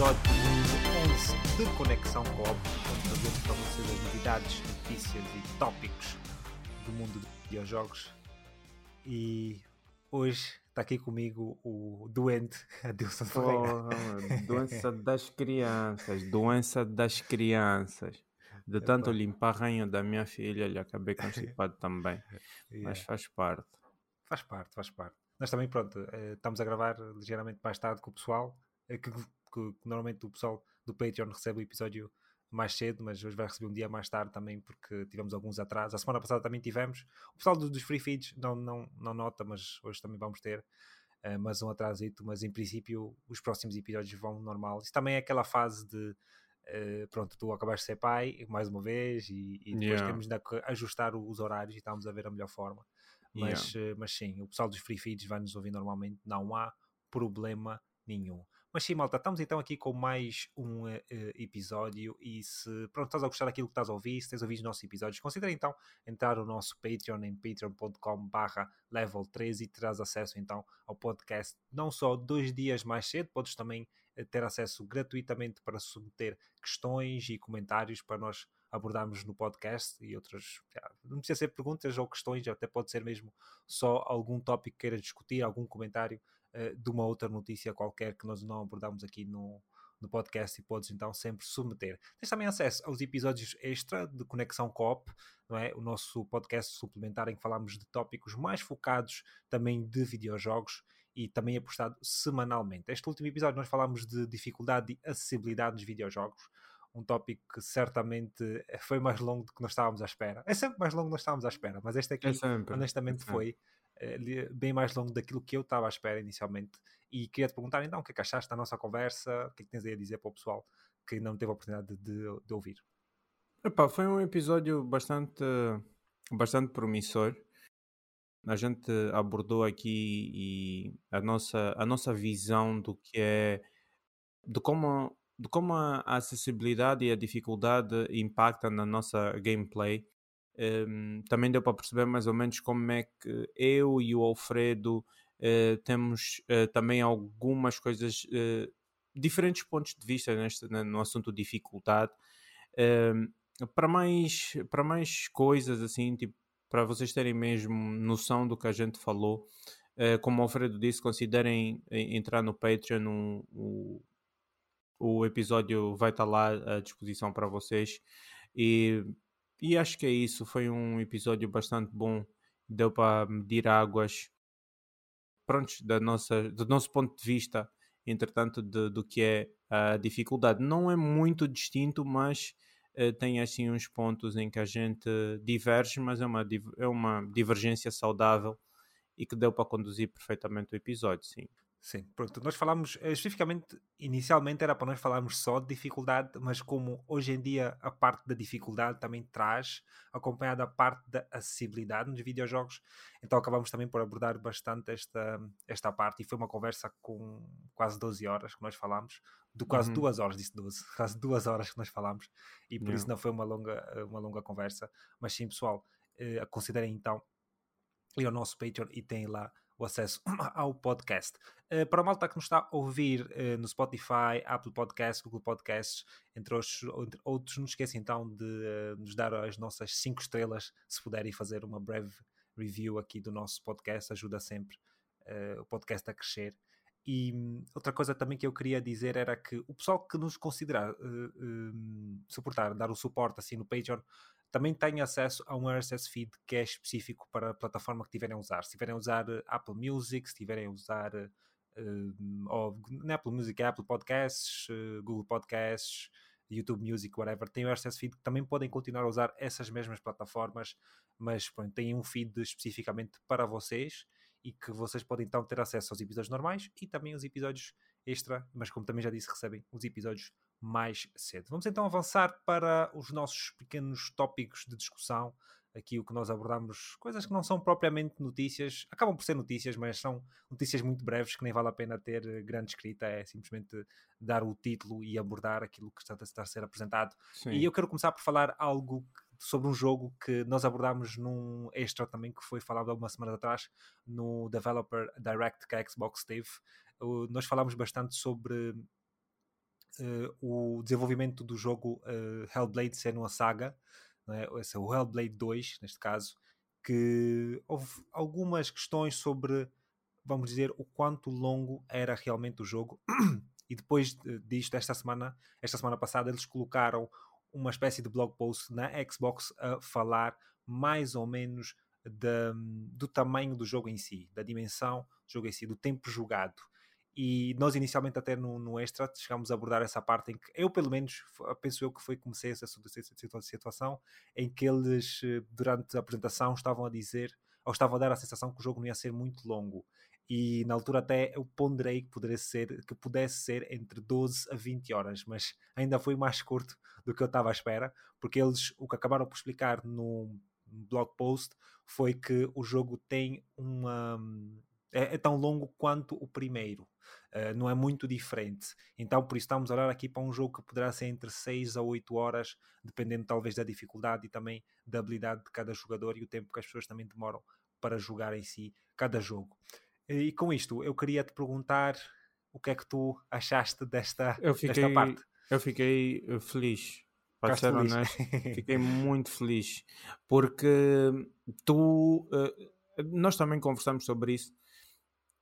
episódio 11 de Conexão Coop, onde trazemos para vocês as novidades, notícias e tópicos do mundo dos videojogos. E hoje está aqui comigo o doente Adilson Ferreira. Porra, doença das crianças, doença das crianças. De tanto limpar ranho da minha filha, lhe acabei constipado também. Yeah. Mas faz parte. Faz parte, faz parte. Nós também, pronto, eh, estamos a gravar ligeiramente mais tarde com o pessoal, eh, que, que- que normalmente o pessoal do Patreon recebe o episódio mais cedo, mas hoje vai receber um dia mais tarde também, porque tivemos alguns atrasos. A semana passada também tivemos. O pessoal do- dos free feeds não, não, não nota, mas hoje também vamos ter eh, mais um atrasito, mas em princípio os próximos episódios vão normal. Isso também é aquela fase de eh, pronto, tu acabaste de ser pai mais uma vez e, e depois Yeah. temos de ajustar os horários e estamos a ver a melhor forma. Mas, eh, mas sim, o pessoal dos free feeds vai nos ouvir normalmente, não há problema nenhum. Mas sim, malta, estamos então aqui com mais um eh, episódio e se pronto, estás a gostar daquilo que estás a ouvir, se tens ouvido os nossos episódios, considera então entrar no nosso Patreon em patreon.com barra level 3 e terás acesso então ao podcast não só dois dias mais cedo, podes também eh, ter acesso gratuitamente para submeter questões e comentários para nós abordarmos no podcast e outras, não precisa ser perguntas ou questões, até pode ser mesmo só algum tópico que queira discutir, algum comentário eh, de uma outra notícia qualquer que nós não abordamos aqui no, no podcast e podes então sempre submeter. Tens também acesso aos episódios extra de Conexão Coop, não é? O nosso podcast suplementar em que falamos de tópicos mais focados também de videojogos e também é postado semanalmente. Este último episódio nós falámos de dificuldade e acessibilidade nos videojogos, um tópico que certamente foi mais longo do que nós estávamos à espera. É sempre mais longo do que nós estávamos à espera, mas este aqui É honestamente é foi bem mais longo daquilo que eu estava à espera inicialmente. E queria te perguntar então o que é que achaste da nossa conversa, o que é que tens aí a dizer para o pessoal que não teve a oportunidade de, de- de ouvir. Epá, foi um episódio bastante, bastante promissor. A gente abordou aqui a nossa, a nossa visão do que é de como, de como a acessibilidade e a dificuldade impactam na nossa gameplay. Em, também deu para perceber mais ou menos como é que eu e o Alfredo eh, temos eh, também algumas coisas, eh, diferentes pontos de vista neste, no assunto dificuldade. Em, para mais para mais coisas assim tipo para vocês terem mesmo noção do que a gente falou como o Alfredo disse considerem entrar no Patreon o, o episódio vai estar lá à disposição para vocês e, e acho que é isso foi um episódio bastante bom deu para medir águas prontos da nossa do nosso ponto de vista entretanto de- do que é a dificuldade não é muito distinto mas eh, tem assim uns pontos em que a gente diverge, mas é uma, é uma divergência saudável e que deu para conduzir perfeitamente o episódio, sim. Sim, pronto, nós falámos eh, especificamente, inicialmente era para nós falarmos só de dificuldade, mas como hoje em dia a parte da dificuldade também traz acompanhada a parte da acessibilidade nos videojogos, então acabamos também por abordar bastante esta, esta parte e foi uma conversa com quase 12 horas que nós falámos, de quase Uhum. duas horas, disse 12, quase duas horas que nós falámos e por Yeah. isso não foi uma longa, uma longa conversa, mas sim pessoal, eh, considerem então ir ao nosso Patreon e têm lá o acesso ao podcast. Eh, para a malta que nos está a ouvir eh, no Spotify, Apple Podcasts, Google Podcasts, entre outros, entre outros, não esqueçam então de eh, nos dar as nossas 5 estrelas, se puderem fazer uma breve review aqui do nosso podcast, ajuda sempre o podcast a crescer. E hum, outra coisa também que eu queria dizer era que o pessoal que nos considerar hum, suportar, dar o suporte assim no Patreon, também tem acesso a um RSS feed que é específico para a plataforma que estiverem a usar. Se estiverem a usar eh, Apple Music, se estiverem a usar hum, ou, na Apple Music, é Apple Podcasts, eh, Google Podcasts, YouTube Music, whatever, tem o RSS feed que também podem continuar a usar essas mesmas plataformas, mas pronto, tem um feed especificamente para vocês e que vocês podem então ter acesso aos episódios normais e também os episódios extra, mas como também já disse, recebem os episódios mais cedo. Vamos então avançar para os nossos pequenos tópicos de discussão. Aqui o que nós abordamos, coisas que não são propriamente notícias, acabam por ser notícias, mas são notícias muito breves que nem vale a pena ter eh, grande escrita, é simplesmente dar o título e abordar aquilo que está, a ser apresentado. Sim. E eu quero começar por falar algo sobre um jogo que nós abordámos num extra também que foi falado algumas semanas atrás no Developer Direct que a Xbox teve. Nós falámos bastante sobre o desenvolvimento do jogo uh, Hellblade ser uma saga, é? é o Hellblade 2, neste caso, que houve algumas questões sobre, vamos dizer, o quanto longo era realmente o jogo. e depois disto, esta semana, esta semana passada, eles colocaram uma espécie de blog post na Xbox a falar mais ou menos de, do tamanho do jogo em si, da dimensão do jogo em si, do tempo jogado. E nós inicialmente até no, no extra chegámos a abordar essa parte em que eu pelo menos penso eu que foi comecei essa situação em que eles eh, durante a apresentação estavam a dizer ou estavam a dar a sensação que o jogo não ia ser muito longo. E na altura até eu ponderei que pudesse ser, que pudesse ser entre 12 a 20 horas, mas ainda foi mais curto do que eu estava à espera, porque eles o que acabaram por explicar no blog post foi que o jogo tem uma é, é tão longo quanto o primeiro. Uh, não é muito diferente. Então, por isso, estamos a olhar aqui para um jogo que poderá ser entre 6 a 8 horas, dependendo talvez da dificuldade e também da habilidade de cada jogador e o tempo que as pessoas também demoram para jogar em si cada jogo. E com isto, eu queria te perguntar o que é que tu achaste desta, eu fiquei, desta parte. Eu fiquei eh, feliz, para ser feliz. honesto, fiquei muito feliz, porque tu, uh, nós também conversamos sobre isso,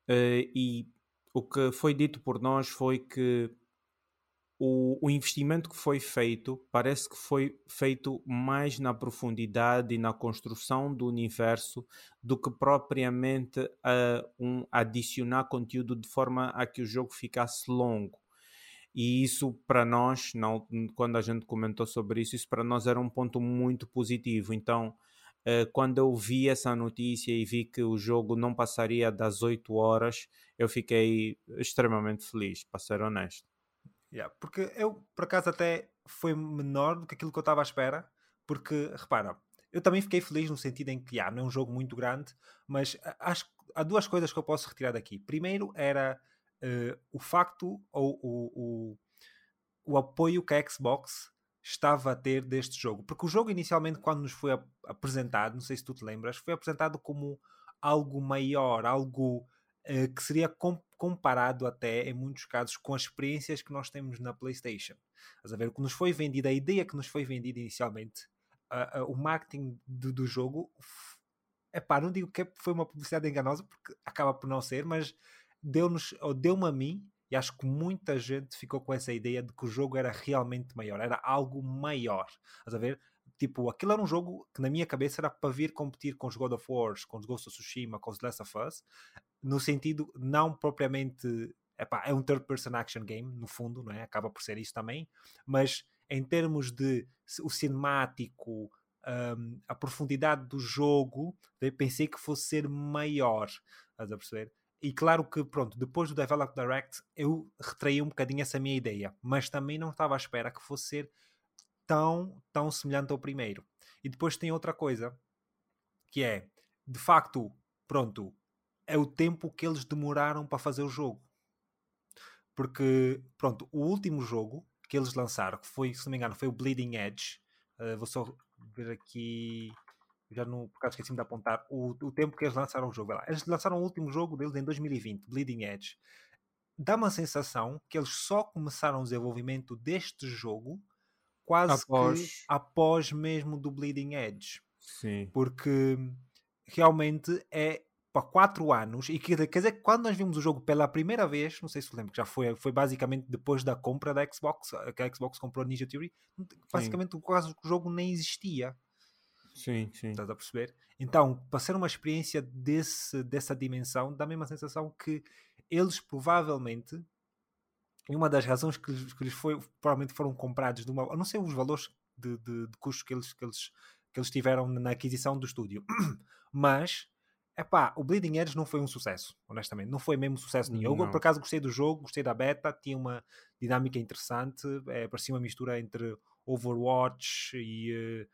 e o que foi dito por nós foi que o, o, investimento que foi feito parece que foi feito mais na profundidade e na construção do universo do que propriamente a um adicionar conteúdo de forma a que o jogo ficasse longo. E isso para nós, não, quando a gente comentou sobre isso, isso para nós era um ponto muito positivo. Então, eh, quando eu vi essa notícia e vi que o jogo não passaria das 8 horas, eu fiquei extremamente feliz, para ser honesto. Yeah, porque eu, por acaso, até foi menor do que aquilo que eu estava à espera, porque, repara, eu também fiquei feliz no sentido em que, yeah, não é um jogo muito grande, mas acho há duas coisas que eu posso retirar daqui. Primeiro era uh, o facto ou o, o, o, apoio que a Xbox estava a ter deste jogo. Porque o jogo, inicialmente, quando nos foi apresentado, não sei se tu te lembras, foi apresentado como algo maior, algo uh, que seria comparado até, em muitos casos, com as experiências que nós temos na PlayStation. Estás a ver? O que nos foi vendido, a ideia que nos foi vendida inicialmente, uh, uh, o marketing do, do jogo, é pá, não digo que foi uma publicidade enganosa, porque acaba por não ser, mas deu-nos, ou deu-me a mim, e acho que muita gente ficou com essa ideia de que o jogo era realmente maior, era algo maior. Estás a ver? Tipo, aquilo era um jogo que na minha cabeça era para vir competir com os God of Wars, com os Ghost of Tsushima, com os Last of Us, no sentido não propriamente. Epá, é um third person action game, no fundo, não é? Acaba por ser isso também, mas em termos de o cinemático, um, a profundidade do jogo, pensei que fosse ser maior. Estás a perceber? E claro que, pronto, depois do Develop Direct, eu retraí um bocadinho essa minha ideia, mas também não estava à espera que fosse ser tão, tão semelhante ao primeiro. E depois tem outra coisa, que é, de facto, pronto, é o tempo que eles demoraram para fazer o jogo. Porque, pronto, o último jogo que eles lançaram, que foi, se não me engano, foi o Bleeding Edge. Uh, vou só ver aqui, já não, por causa esqueci-me de apontar, o, o tempo que eles lançaram o jogo. Lá. Eles lançaram o último jogo deles em 2020, Bleeding Edge. Dá uma sensação que eles só começaram o desenvolvimento deste jogo quase após... que após mesmo do Bleeding Edge. Sim. Porque realmente é para 4 anos, e quer dizer que quando nós vimos o jogo pela primeira vez, não sei se lembra, que já foi, foi basicamente depois da compra da Xbox, que a Xbox comprou a Ninja Theory, basicamente o, o jogo nem existia. Sim, sim. Estás a perceber? Então, para ser uma experiência desse, dessa dimensão, dá a mesma sensação que eles provavelmente, e uma das razões que, lhes, que lhes foi, provavelmente foram comprados, de uma, não sei os valores de, de, de custos que eles, que, eles, que eles tiveram na aquisição do estúdio, mas Epá, o Bleeding Edge não foi um sucesso, honestamente. Não foi mesmo sucesso nenhum. Não. Eu, por acaso, gostei do jogo, gostei da beta, tinha uma dinâmica interessante. É, parecia uma mistura entre Overwatch e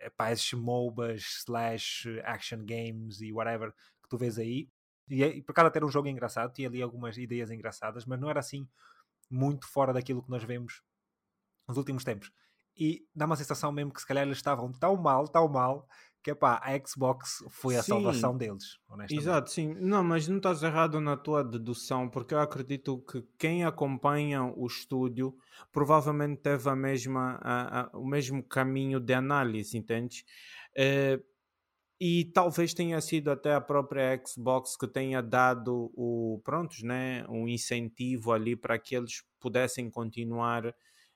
uh, epá, esses MOBAs, slash action games e whatever que tu vês aí. E, e por acaso até era um jogo engraçado, tinha ali algumas ideias engraçadas, mas não era assim muito fora daquilo que nós vemos nos últimos tempos. E dá uma sensação mesmo que se calhar eles estavam tão mal, tão mal, que é pá, a Xbox foi a sim, salvação deles, honestamente. Exato, sim. Não, mas não estás errado na tua dedução, porque eu acredito que quem acompanha o estúdio provavelmente teve a mesma, a, a, o mesmo caminho de análise, entende? É, e talvez tenha sido até a própria Xbox que tenha dado o prontos, né, um incentivo ali para que eles pudessem continuar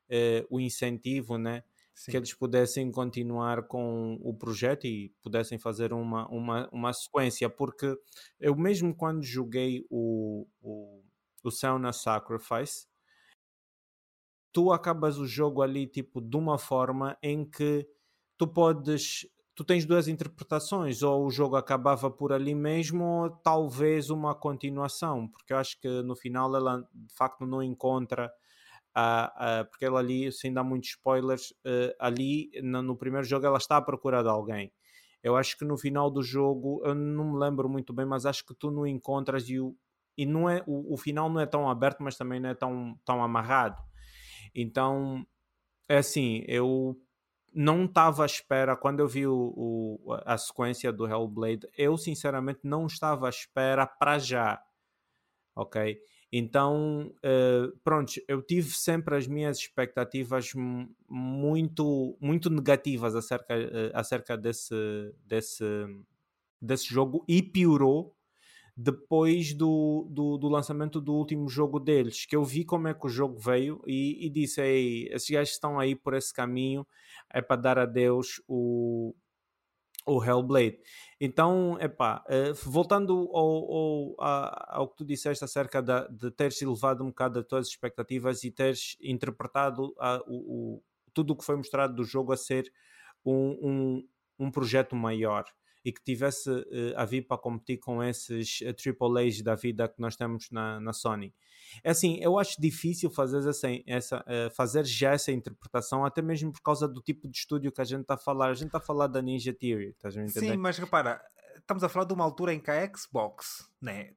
eh, o incentivo, né, Sim. que eles pudessem continuar com o projeto e pudessem fazer uma, uma, uma sequência, porque eu mesmo quando joguei o, o, o Sauna Sacrifice, tu acabas o jogo ali tipo de uma forma em que tu podes tu tens duas interpretações, ou o jogo acabava por ali mesmo, ou talvez uma continuação, porque eu acho que no final ela de facto não encontra. Porque ela ali, sem dar muitos spoilers, uh, ali no, no, primeiro jogo ela está à procura de alguém. Eu acho que no final do jogo, eu não me lembro muito bem, mas acho que tu não encontras e, o, e não é, o, o final não é tão aberto, mas também não é tão, tão amarrado. Então, é assim, eu não estava à espera, quando eu vi o, o, a sequência do Hellblade, eu sinceramente não estava à espera para já, ok? Então, uh, pronto, eu tive sempre as minhas expectativas muito, muito negativas acerca, uh, acerca desse, desse, desse jogo e piorou depois do, do, do, lançamento do último jogo deles, que eu vi como é que o jogo veio e, e disse, Ei, esses gajos estão aí por esse caminho, é para dar a Deus o, o Hellblade. Então, epá, uh, voltando ao, ao, ao, que tu disseste acerca de, de teres elevado um bocado as tuas expectativas e teres interpretado a, o, o, tudo o que foi mostrado do jogo a ser um, um, um projeto maior e que tivesse uh, a vir para competir com esses uh, Triple A's da vida que nós temos na, na Sony. É assim, eu acho difícil fazer, essa, essa, uh, fazer já essa interpretação, até mesmo por causa do tipo de estúdio que a gente está a falar. A gente está a falar da Ninja Theory, estás a entender? Sim, mas repara, estamos a falar de uma altura em que a Xbox, né,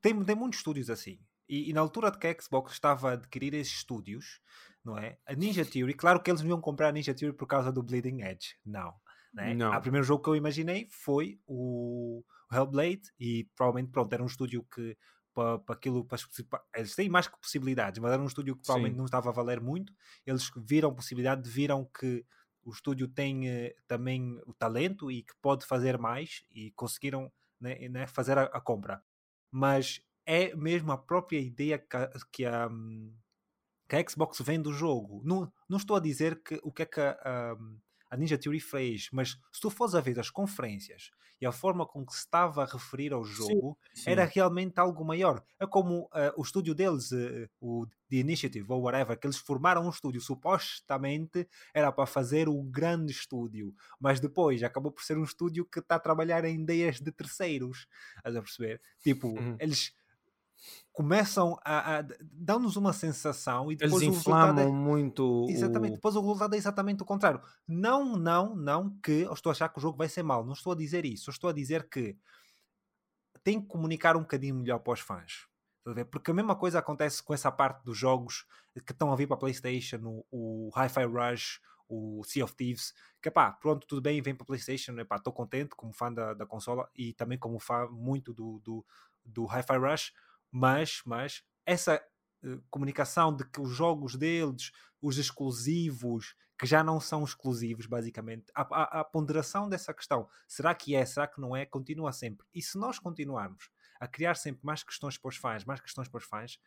tem, tem muitos estúdios assim. E, e, na altura de que a Xbox estava a adquirir esses estúdios, não é? A Ninja Theory, claro que eles não iam comprar a Ninja Theory por causa do Bleeding Edge, não. Né? Não. O primeiro jogo que eu imaginei foi o Hellblade e provavelmente pronto, era um estúdio que para, para aquilo, para, eles têm mais que possibilidades, mas era um estúdio que provavelmente Sim. não estava a valer muito. Eles viram possibilidade, viram que o estúdio tem uh, também o talento e que pode fazer mais e conseguiram né, né, fazer a, a, compra. Mas é mesmo a própria ideia que a, que a, que a Xbox vem do jogo. Não, não estou a dizer que o que é que a, a Ninja Theory fez, mas se tu fores a ver as conferências e a forma com que se estava a referir ao jogo, sim, sim. era realmente algo maior. É como uh, o estúdio deles, uh, o The Initiative ou whatever, que eles formaram um estúdio, supostamente era para fazer o grande estúdio, mas depois acabou por ser um estúdio que está a trabalhar em ideias de terceiros. Estás a perceber? Tipo, uhum. eles começam a, a dão-nos uma sensação e depois Eles inflamam é, muito exatamente, o... depois o resultado é exatamente o contrário. Não, não, não que eu estou a achar que o jogo vai ser mau, não estou a dizer isso. Eu estou a dizer que tem que comunicar um bocadinho melhor para os fãs porque a mesma coisa acontece com essa parte dos jogos que estão a vir para a Playstation o, o Hi-Fi Rush o Sea of Thieves, que pá, pronto, tudo bem, vem para a Playstation, estou contente como fã da, da consola e também como fã muito do, do, do Hi-Fi Rush, mas, mas essa uh, comunicação de que os jogos deles, os exclusivos, que já não são exclusivos, basicamente, a, a, a, ponderação dessa questão, será que é, será que não é, continua sempre. E se nós continuarmos a criar sempre mais questões para os fãs, mais questões para os fãs,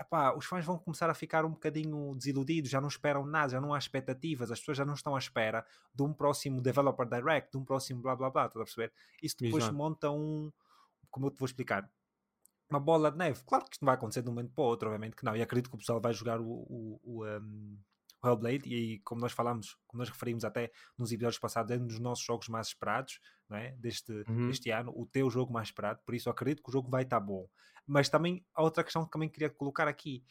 epá, os fãs vão começar a ficar um bocadinho desiludidos, já não esperam nada, já não há expectativas, as pessoas já não estão à espera de um próximo Developer Direct, de um próximo blá blá blá, estás a perceber? Isso depois Exato. monta um, como eu te vou explicar, uma bola de neve. Claro que isto não vai acontecer de um momento para o outro, obviamente que não. E acredito que o pessoal vai jogar o, o, o, um, o Hellblade e como nós falamos, como nós referimos até nos episódios passados, é um dos nossos jogos mais esperados não é? deste, uhum. deste ano, o teu jogo mais esperado, por isso acredito que o jogo vai estar bom. Mas também há outra questão que também queria colocar aqui.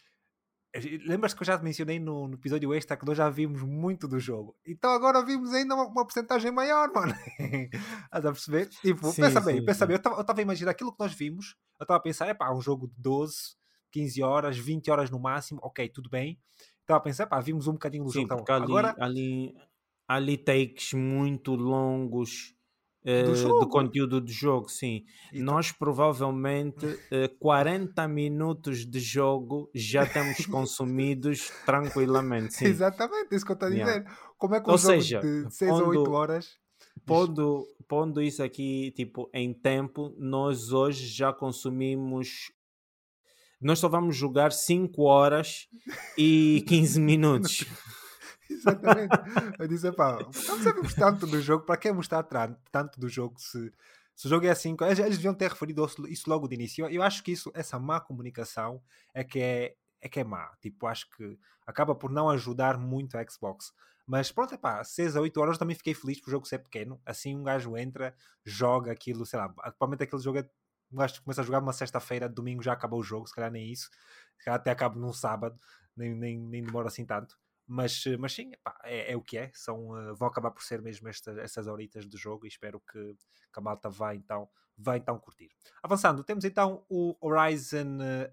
Lembras que eu já te mencionei no, no, episódio extra que nós já vimos muito do jogo. Então agora vimos ainda uma, uma porcentagem maior, mano. Estás a perceber? Tipo, sim, pensa sim, bem, sim. pensa bem. Eu estava a imaginar aquilo que nós vimos. Eu estava a pensar, é pá, um jogo de 12, 15 horas, 20 horas no máximo. Ok, tudo bem. Estava a pensar, pá, vimos um bocadinho do sim, jogo. Então, ali, agora... ali, ali takes muito longos uh, de conteúdo de jogo, sim. E Nós tu... provavelmente uh, 40 minutos de jogo já temos consumidos tranquilamente. Sim. Exatamente, isso que eu estou a dizer. Yeah. Como é que um Ou jogo seja, de 6 ou 8 horas. Pondo, pondo isso aqui tipo em tempo, nós hoje já consumimos nós só vamos jogar 5 horas e 15 minutos. Exatamente. Eu disse, pá, não sabemos tanto do jogo, para que mostrar tanto do jogo se, se o jogo é assim? Eles, eles deviam ter referido isso logo de início. Eu, eu acho que isso, essa má comunicação é que é, é que é má. Tipo, acho que acaba por não ajudar muito a Xbox. Mas pronto, é pá, 6 a 8 horas também fiquei feliz por o jogo ser pequeno. Assim um gajo entra, joga aquilo, sei lá, provavelmente aquele jogo é um gajo começa a jogar uma sexta-feira, domingo já acabou o jogo, se calhar nem isso, se calhar até acaba num sábado, nem, nem, nem demora assim tanto. Mas, mas sim, epá, é, é, o que é. São, uh, vão acabar por ser mesmo esta, essas horitas de jogo e espero que, que a malta vá então, vá então curtir. Avançando, temos então o Horizon, uh,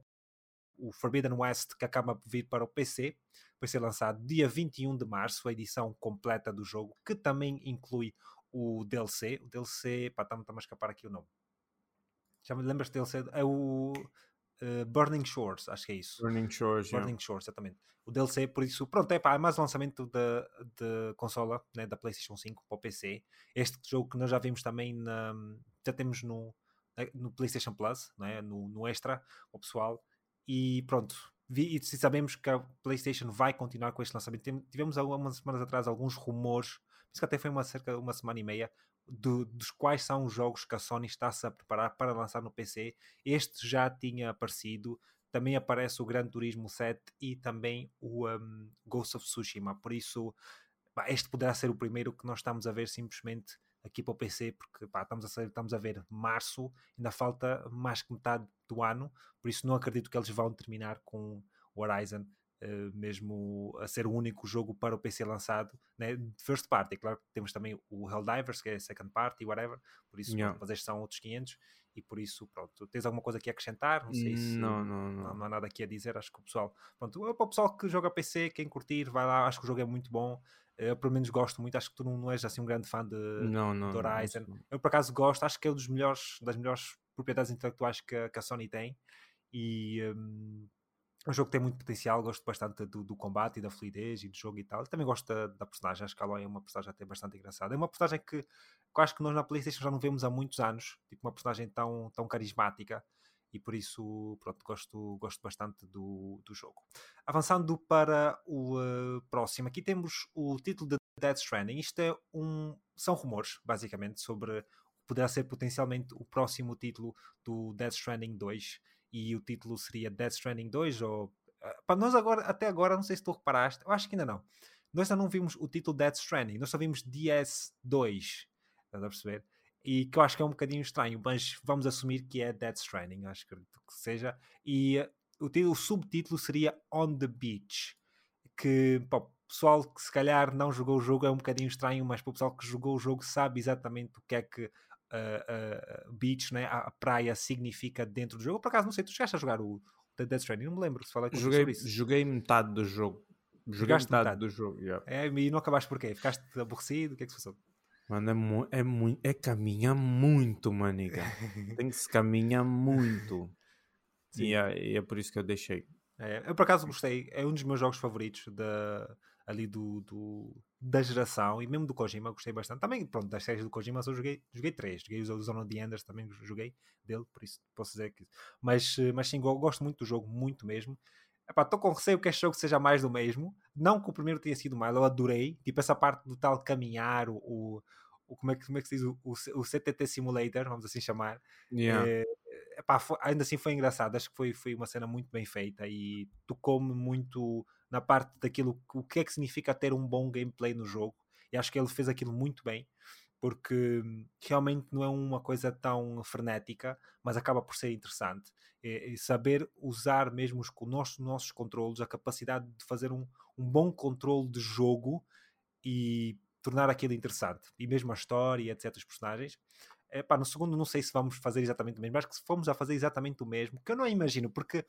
o Forbidden West, que acaba por vir para o PC. Vai ser lançado dia 21 de março, a edição completa do jogo, que também inclui o DLC. O DLC, pá, está-me a escapar aqui o nome. Já me lembras dele ser. É o uh, Burning Shores, acho que é isso. Burning Shores, Burning yeah. Shores, exatamente. O DLC, por isso, pronto, é pá, é mais lançamento da, da consola, né, da PlayStation 5 para o PC. Este jogo que nós já vimos também, na, já temos no, no PlayStation Plus, né, no, no Extra, o pessoal. E pronto, e sabemos que a PlayStation vai continuar com este lançamento. Tivemos algumas semanas atrás alguns rumores, isso que até foi uma cerca uma semana e meia, do, dos quais são os jogos que a Sony está-se a preparar para lançar no PC. Este já tinha aparecido, também aparece o Gran Turismo 7 e também o um, Ghost of Tsushima. Por isso, este poderá ser o primeiro que nós estamos a ver simplesmente aqui para o PC, porque pá, estamos, a ser, estamos a ver março, ainda falta mais que metade do ano, por isso não acredito que eles vão terminar com o Horizon Uh, mesmo a ser o único jogo para o PC lançado, né? first party. Claro que temos também o Helldivers, que é second party, whatever, por isso, yeah. mas estes são outros 500 e por isso, pronto. Tens alguma coisa aqui a acrescentar? Não sei se. Não, não, não. Não, não há nada aqui a dizer. Acho que o pessoal, pronto, é para o pessoal que joga PC, quem curtir, vai lá. Acho que o jogo é muito bom. Eu, pelo menos, gosto muito. Acho que tu não, não és assim um grande fã de, não, não, de Horizon. Não, eu, por acaso, gosto. Acho que é um dos melhores, das melhores propriedades intelectuais que, que a Sony tem. E. Um, é um jogo que tem muito potencial, gosto bastante do, do, combate e da fluidez e do jogo e tal. também gosto da, da, personagem, acho que a Aloy é uma personagem até bastante engraçada. É uma personagem que, que eu acho que nós na Playstation já não vemos há muitos anos, tipo uma personagem tão, tão carismática e por isso, pronto, gosto, gosto bastante do, do jogo. Avançando para o uh, próximo, aqui temos o título de Dead Stranding. Isto é um, são rumores, basicamente, sobre poderá ser potencialmente o próximo título do Dead Stranding 2 e o título seria Death Stranding 2 ou ah, para nós agora até agora não sei se tu reparaste eu acho que ainda não nós ainda não vimos o título Death Stranding nós só vimos DS2 estás a perceber e que eu acho que é um bocadinho estranho mas vamos assumir que é Death Stranding acho que, que seja e uh, o, título, o subtítulo seria On the Beach que para o pessoal que se calhar não jogou o jogo é um bocadinho estranho mas para o pessoal que jogou o jogo sabe exatamente o que é que uh, uh, beach, né? a praia significa dentro do jogo. Por acaso, não sei, tu chegaste a jogar o Death Stranding? Não me lembro se falei joguei, sobre isso. Joguei metade do jogo. Joguei metade, metade, do jogo, yeah. É, e não acabaste porquê? Ficaste aborrecido? O que é que se passou? Mano, é, mu é, mu é caminhar muito, maniga. Tem que se caminhar muito. E é, e é, por isso que eu deixei. É, eu por acaso gostei, é um dos meus jogos favoritos da, ali do, do, da geração e mesmo do Kojima gostei bastante. Também, pronto, das séries do Kojima eu joguei, joguei três. Joguei o Zone of the Enders, também joguei dele, por isso posso dizer que. Mas, eh, mas sim, gosto muito do jogo, muito mesmo. Estou com receio que este jogo seja mais do mesmo. Não que o primeiro tenha sido mal, eu adorei. Tipo, essa parte do tal caminhar, o, o, como, é que, como é que se diz? O, o, o CTT Simulator, vamos assim chamar. Yeah. É, epá, foi, ainda assim foi engraçado. Acho que foi, foi uma cena muito bem feita e tocou-me muito na parte daquilo, o que é que significa ter um bom gameplay no jogo. E acho que ele fez aquilo muito bem, porque realmente não é uma coisa tão frenética, mas acaba por ser interessante. E, e saber usar mesmo os nossos, nossos controlos, a capacidade de fazer um, um bom controle de jogo e tornar aquilo interessante. E mesmo a história, etc., os personagens. Epá, no segundo não sei se vamos fazer exatamente o mesmo, mas que se formos a fazer exatamente o mesmo, que eu não imagino, porque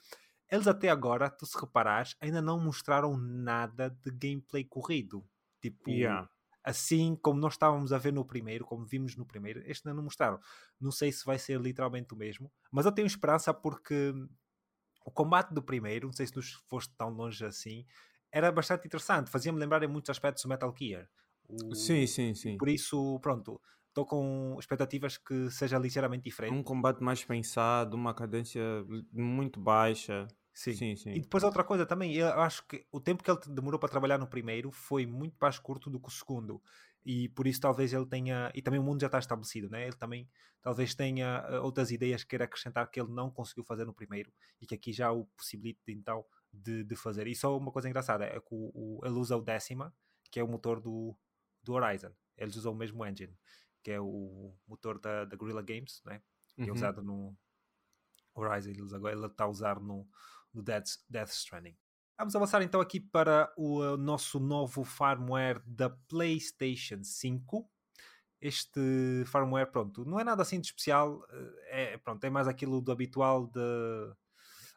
eles até agora, tu se reparares, ainda não mostraram nada de gameplay corrido. Tipo, yeah. assim como nós estávamos a ver no primeiro, como vimos no primeiro, este ainda não mostraram. Não sei se vai ser literalmente o mesmo, mas eu tenho esperança porque o combate do primeiro, não sei se nos foste tão longe assim, era bastante interessante, fazia-me lembrar em muitos aspectos o Metal Gear. O... Sim, sim, sim. Por isso, pronto, estou com expectativas que seja ligeiramente diferente. Um combate mais pensado, uma cadência muito baixa. Sim. sim, sim. E depois outra coisa também, eu acho que o tempo que ele demorou para trabalhar no primeiro foi muito mais curto do que o segundo. E por isso talvez ele tenha. E também o mundo já está estabelecido, né? Ele também talvez tenha uh, outras ideias que queira acrescentar que ele não conseguiu fazer no primeiro e que aqui já o possibilita então de, de fazer. E só uma coisa engraçada é que o, o, ele usa o décima, que é o motor do, do Horizon. Eles usam o mesmo engine, que é o motor da, da Guerrilla Games, né? que é Uhum. usado no Horizon. Eles agora ele está a usar no, no Death, Death Stranding. Vamos avançar então aqui para o uh, nosso novo firmware da PlayStation 5. Este firmware, pronto, não é nada assim de especial, uh, é, pronto, é mais aquilo do habitual de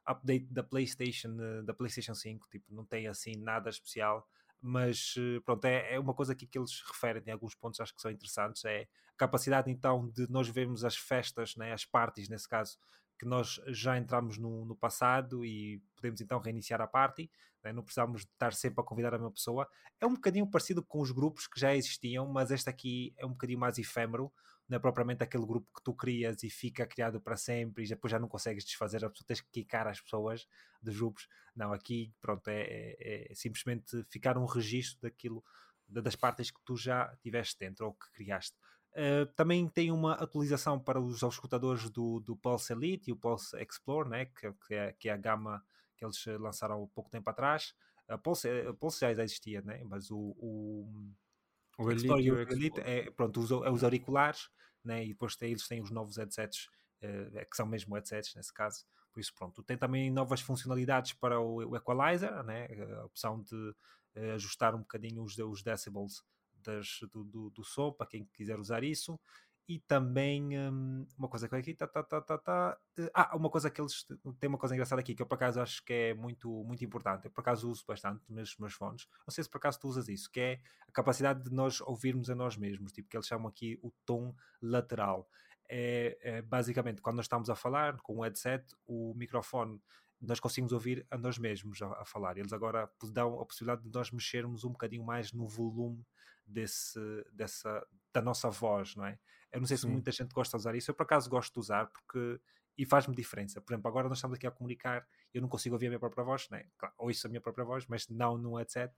update da PlayStation, uh, da PlayStation 5, tipo, não tem assim nada especial, mas uh, pronto, é, é uma coisa aqui que eles referem em alguns pontos, acho que são interessantes, é a capacidade então de nós vermos as festas, né, as parties nesse caso, que nós já entramos no, no passado e podemos então reiniciar a party, né? não precisamos estar sempre a convidar a mesma pessoa. É um bocadinho parecido com os grupos que já existiam, mas este aqui é um bocadinho mais efêmero, não é propriamente aquele grupo que tu crias e fica criado para sempre e depois já não consegues desfazer, a pessoa tens que quicar as pessoas dos grupos. Não, aqui pronto, é, é, é simplesmente ficar um registro daquilo, das partes que tu já tiveste dentro ou que criaste. Uh, também tem uma atualização para os escutadores do, do Pulse Elite e o Pulse Explore, né? que, que, é, que é a gama que eles lançaram há pouco tempo atrás. A Pulse, a Pulse já existia, né? mas o, o, O Explore e o Elite, Elite é, pronto, os, é os auriculares né? e depois tem, eles têm os novos headsets, uh, que são mesmo headsets nesse caso. Por isso, pronto, tem também novas funcionalidades para o, o Equalizer, né? a opção de uh, ajustar um bocadinho os, os decibels das, do, do, do, som, para quem quiser usar isso. E também um, uma coisa que aqui tá, tá, tá, tá, tá. Ah, uma coisa que eles tem uma coisa engraçada aqui que eu por acaso acho que é muito, muito importante. Eu por acaso uso bastante nos meus fones. Não sei se por acaso tu usas isso, que é a capacidade de nós ouvirmos a nós mesmos, tipo que eles chamam aqui o tom lateral. É, é basicamente quando nós estamos a falar com o headset, o microfone nós conseguimos ouvir a nós mesmos a, a, falar. Eles agora dão a possibilidade de nós mexermos um bocadinho mais no volume desse, dessa, da nossa voz, não é? Eu não sei Sim. se muita gente gosta de usar isso, eu por acaso gosto de usar porque e faz-me diferença. Por exemplo, agora nós estamos aqui a comunicar, eu não consigo ouvir a minha própria voz, né? claro, ouço a minha própria voz, mas não no headset,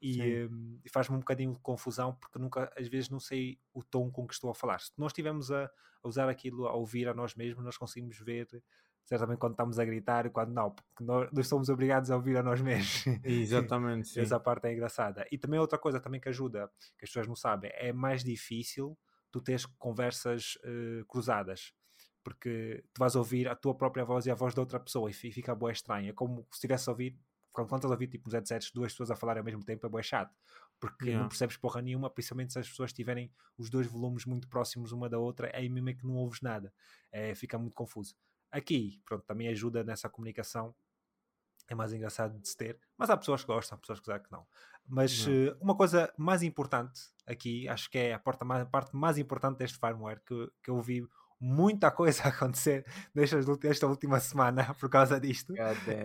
e, um, e faz-me um bocadinho de confusão porque nunca, às vezes, não sei o tom com que estou a falar. Se nós estivermos a, a usar aquilo, a ouvir a nós mesmos, nós conseguimos ver certamente quando estamos a gritar e quando não, porque nós, nós somos obrigados a ouvir a nós mesmos. Exatamente, sim. Essa parte é engraçada. E também outra coisa também que ajuda, que as pessoas não sabem, é mais difícil tu teres conversas uh, cruzadas. Porque tu vais ouvir a tua própria voz e a voz de outra pessoa e fica boa estranha. É como se estivesse a ouvir, quando, quando estás a ouvir tipo, nos headsets, duas pessoas a falar ao mesmo tempo, é boa chato. Porque yeah. não percebes porra nenhuma, principalmente se as pessoas tiverem os dois volumes muito próximos uma da outra, aí mesmo é que não ouves nada. É, fica muito confuso. Aqui, pronto, também ajuda nessa comunicação. É mais engraçado de se ter. Mas há pessoas que gostam, há pessoas que que não. Mas não. Uh, uma coisa mais importante aqui, acho que é a, porta mais, a parte mais importante deste firmware, que, que eu vi muita coisa a acontecer nesta, esta última semana por causa disto.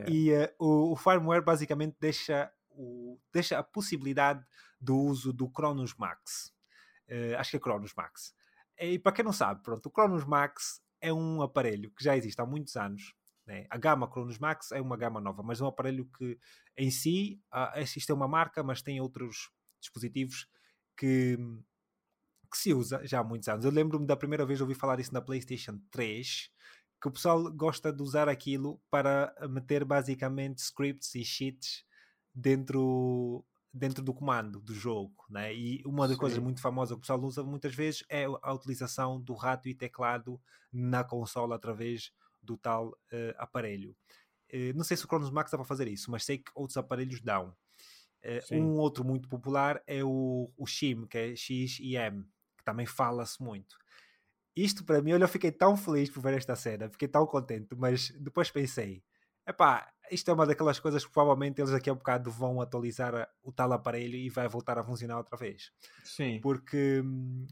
E uh, o, o, firmware basicamente deixa, o, deixa a possibilidade do uso do Cronos Max. Uh, acho que é Cronos Max. E para quem não sabe, pronto, o Cronos Max é um aparelho que já existe há muitos anos. Né? A gama Cronos Max é uma gama nova, mas é um aparelho que em si, uh, existe uma marca, mas tem outros dispositivos que, que se usa já há muitos anos. Eu lembro-me da primeira vez que ouvi falar isso na PlayStation 3, que o pessoal gosta de usar aquilo para meter basicamente scripts e cheats dentro dentro do comando do jogo, né? E uma das Sim. coisas muito famosas que o pessoal usa muitas vezes é a utilização do rato e teclado na consola através do tal uh, aparelho. Uh, não sei se o Cronos Max dá para fazer isso, mas sei que outros aparelhos dão. Uh, um outro muito popular é o, o XIM, que é XIM, que também fala-se muito. Isto para mim, olha, eu fiquei tão feliz por ver esta cena, fiquei tão contente, mas depois pensei, epá, isto é uma daquelas coisas que provavelmente eles daqui a um bocado vão atualizar o tal aparelho e vai voltar a funcionar outra vez. Sim. Porque,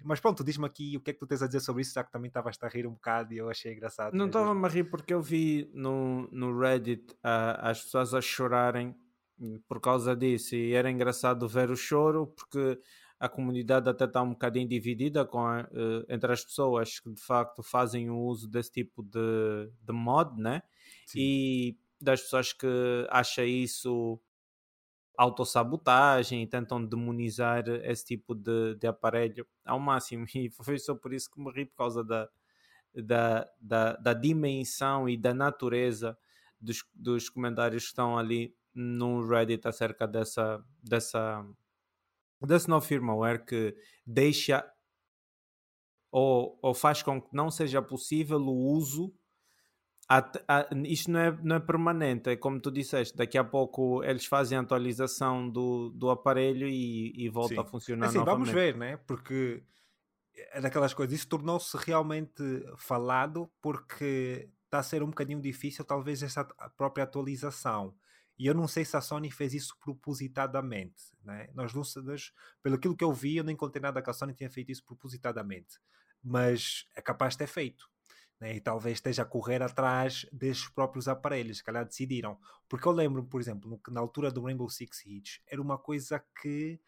mas pronto, diz-me aqui o que é que tu tens a dizer sobre isso, já que também estavas a rir um bocado e eu achei engraçado. Não estava-me a rir porque eu vi no, no Reddit as pessoas a chorarem por causa disso e era engraçado ver o choro porque a comunidade até está um bocadinho dividida com a, uh, entre as pessoas que de facto fazem o uso desse tipo de, de mod, né? Sim. E das pessoas que acham isso autossabotagem tentam demonizar esse tipo de, de aparelho ao máximo. E foi só por isso que me ri, por causa da, da, da, da dimensão e da natureza dos, dos comentários que estão ali no Reddit acerca dessa, dessa, desse novo firmware que deixa ou, ou faz com que não seja possível o uso isto não é, não é permanente, é como tu disseste, daqui a pouco eles fazem a atualização do, do aparelho e, e volta Sim. a funcionar assim, novamente. Vamos ver, né? Porque é daquelas coisas, isso tornou-se realmente falado porque está a ser um bocadinho difícil talvez essa própria atualização. E eu não sei se a Sony fez isso propositadamente. Né? Nós não pelo aquilo que eu vi, eu não encontrei nada que a Sony tenha feito isso propositadamente. Mas é capaz de ter feito né? e talvez esteja a correr atrás destes próprios aparelhos, se calhar decidiram. Porque eu lembro, por exemplo, que na altura do Rainbow Six Siege era uma coisa que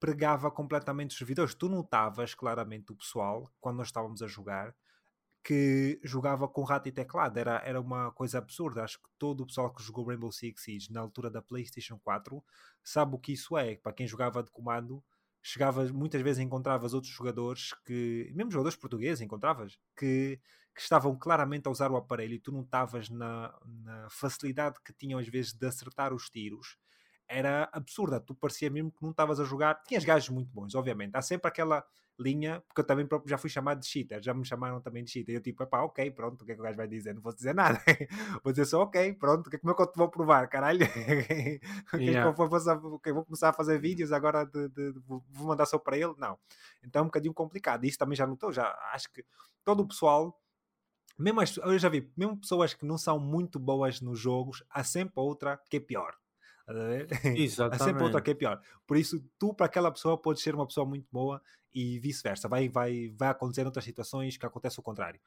pregava completamente os servidores. Tu notavas claramente o pessoal, quando nós estávamos a jogar, que jogava com rato e teclado. Era, era uma coisa absurda. Acho que todo o pessoal que jogou Rainbow Six Siege na altura da PlayStation 4 sabe o que isso é. Para quem jogava de comando, chegavas, muitas vezes encontravas outros jogadores que, mesmo jogadores portugueses, encontravas, que que estavam claramente a usar o aparelho e tu não estavas na, na, facilidade que tinham às vezes de acertar os tiros, era absurda. Tu parecia mesmo que não estavas a jogar. Tinhas gajos muito bons, obviamente. Há sempre aquela linha, porque eu também próprio já fui chamado de cheater, já me chamaram também de cheater. Eu tipo, pá, ok, pronto, o que é que o gajo vai dizer? Não vou dizer nada. vou dizer só, ok, pronto, como é que eu te vou provar, caralho? yeah. vou, vou começar a fazer vídeos agora, de, de, de, vou mandar só para ele? Não. Então é um bocadinho complicado. Isso também já notou, já acho que todo o pessoal mesmo as, eu já vi, mesmo pessoas que não são muito boas nos jogos, há sempre outra que é pior. Exatamente. há sempre outra que é pior. Por isso, tu para aquela pessoa podes ser uma pessoa muito boa e vice-versa. Vai, vai, vai acontecer em outras situações que acontece o contrário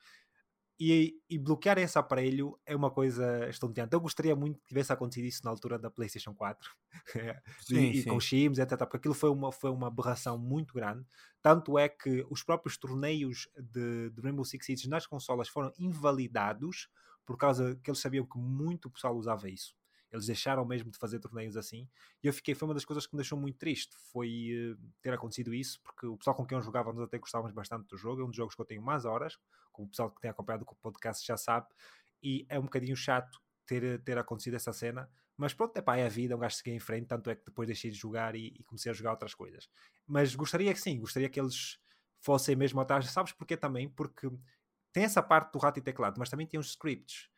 e, e, bloquear esse aparelho é uma coisa estonteante. Eu gostaria muito que tivesse acontecido isso na altura da PlayStation 4 sim, e, e com shims, etc. Porque aquilo foi uma, foi uma aberração muito grande. Tanto é que os próprios torneios de, de Rainbow Six Siege nas consolas foram invalidados por causa que eles sabiam que muito pessoal usava isso. Eles deixaram mesmo de fazer torneios assim. E eu fiquei, foi uma das coisas que me deixou muito triste. Foi uh, ter acontecido isso, porque o pessoal com quem eu jogava, nós até gostávamos bastante do jogo. É um dos jogos que eu tenho mais horas, como o pessoal que tem acompanhado o podcast já sabe. E é um bocadinho chato ter, ter acontecido essa cena. Mas pronto, é pá, é a vida, um gajo seguir em frente. Tanto é que depois deixei de jogar e, e comecei a jogar outras coisas. Mas gostaria que sim, gostaria que eles fossem mesmo atrás. Sabes porquê também? Porque tem essa parte do rato e teclado, mas também tem os scripts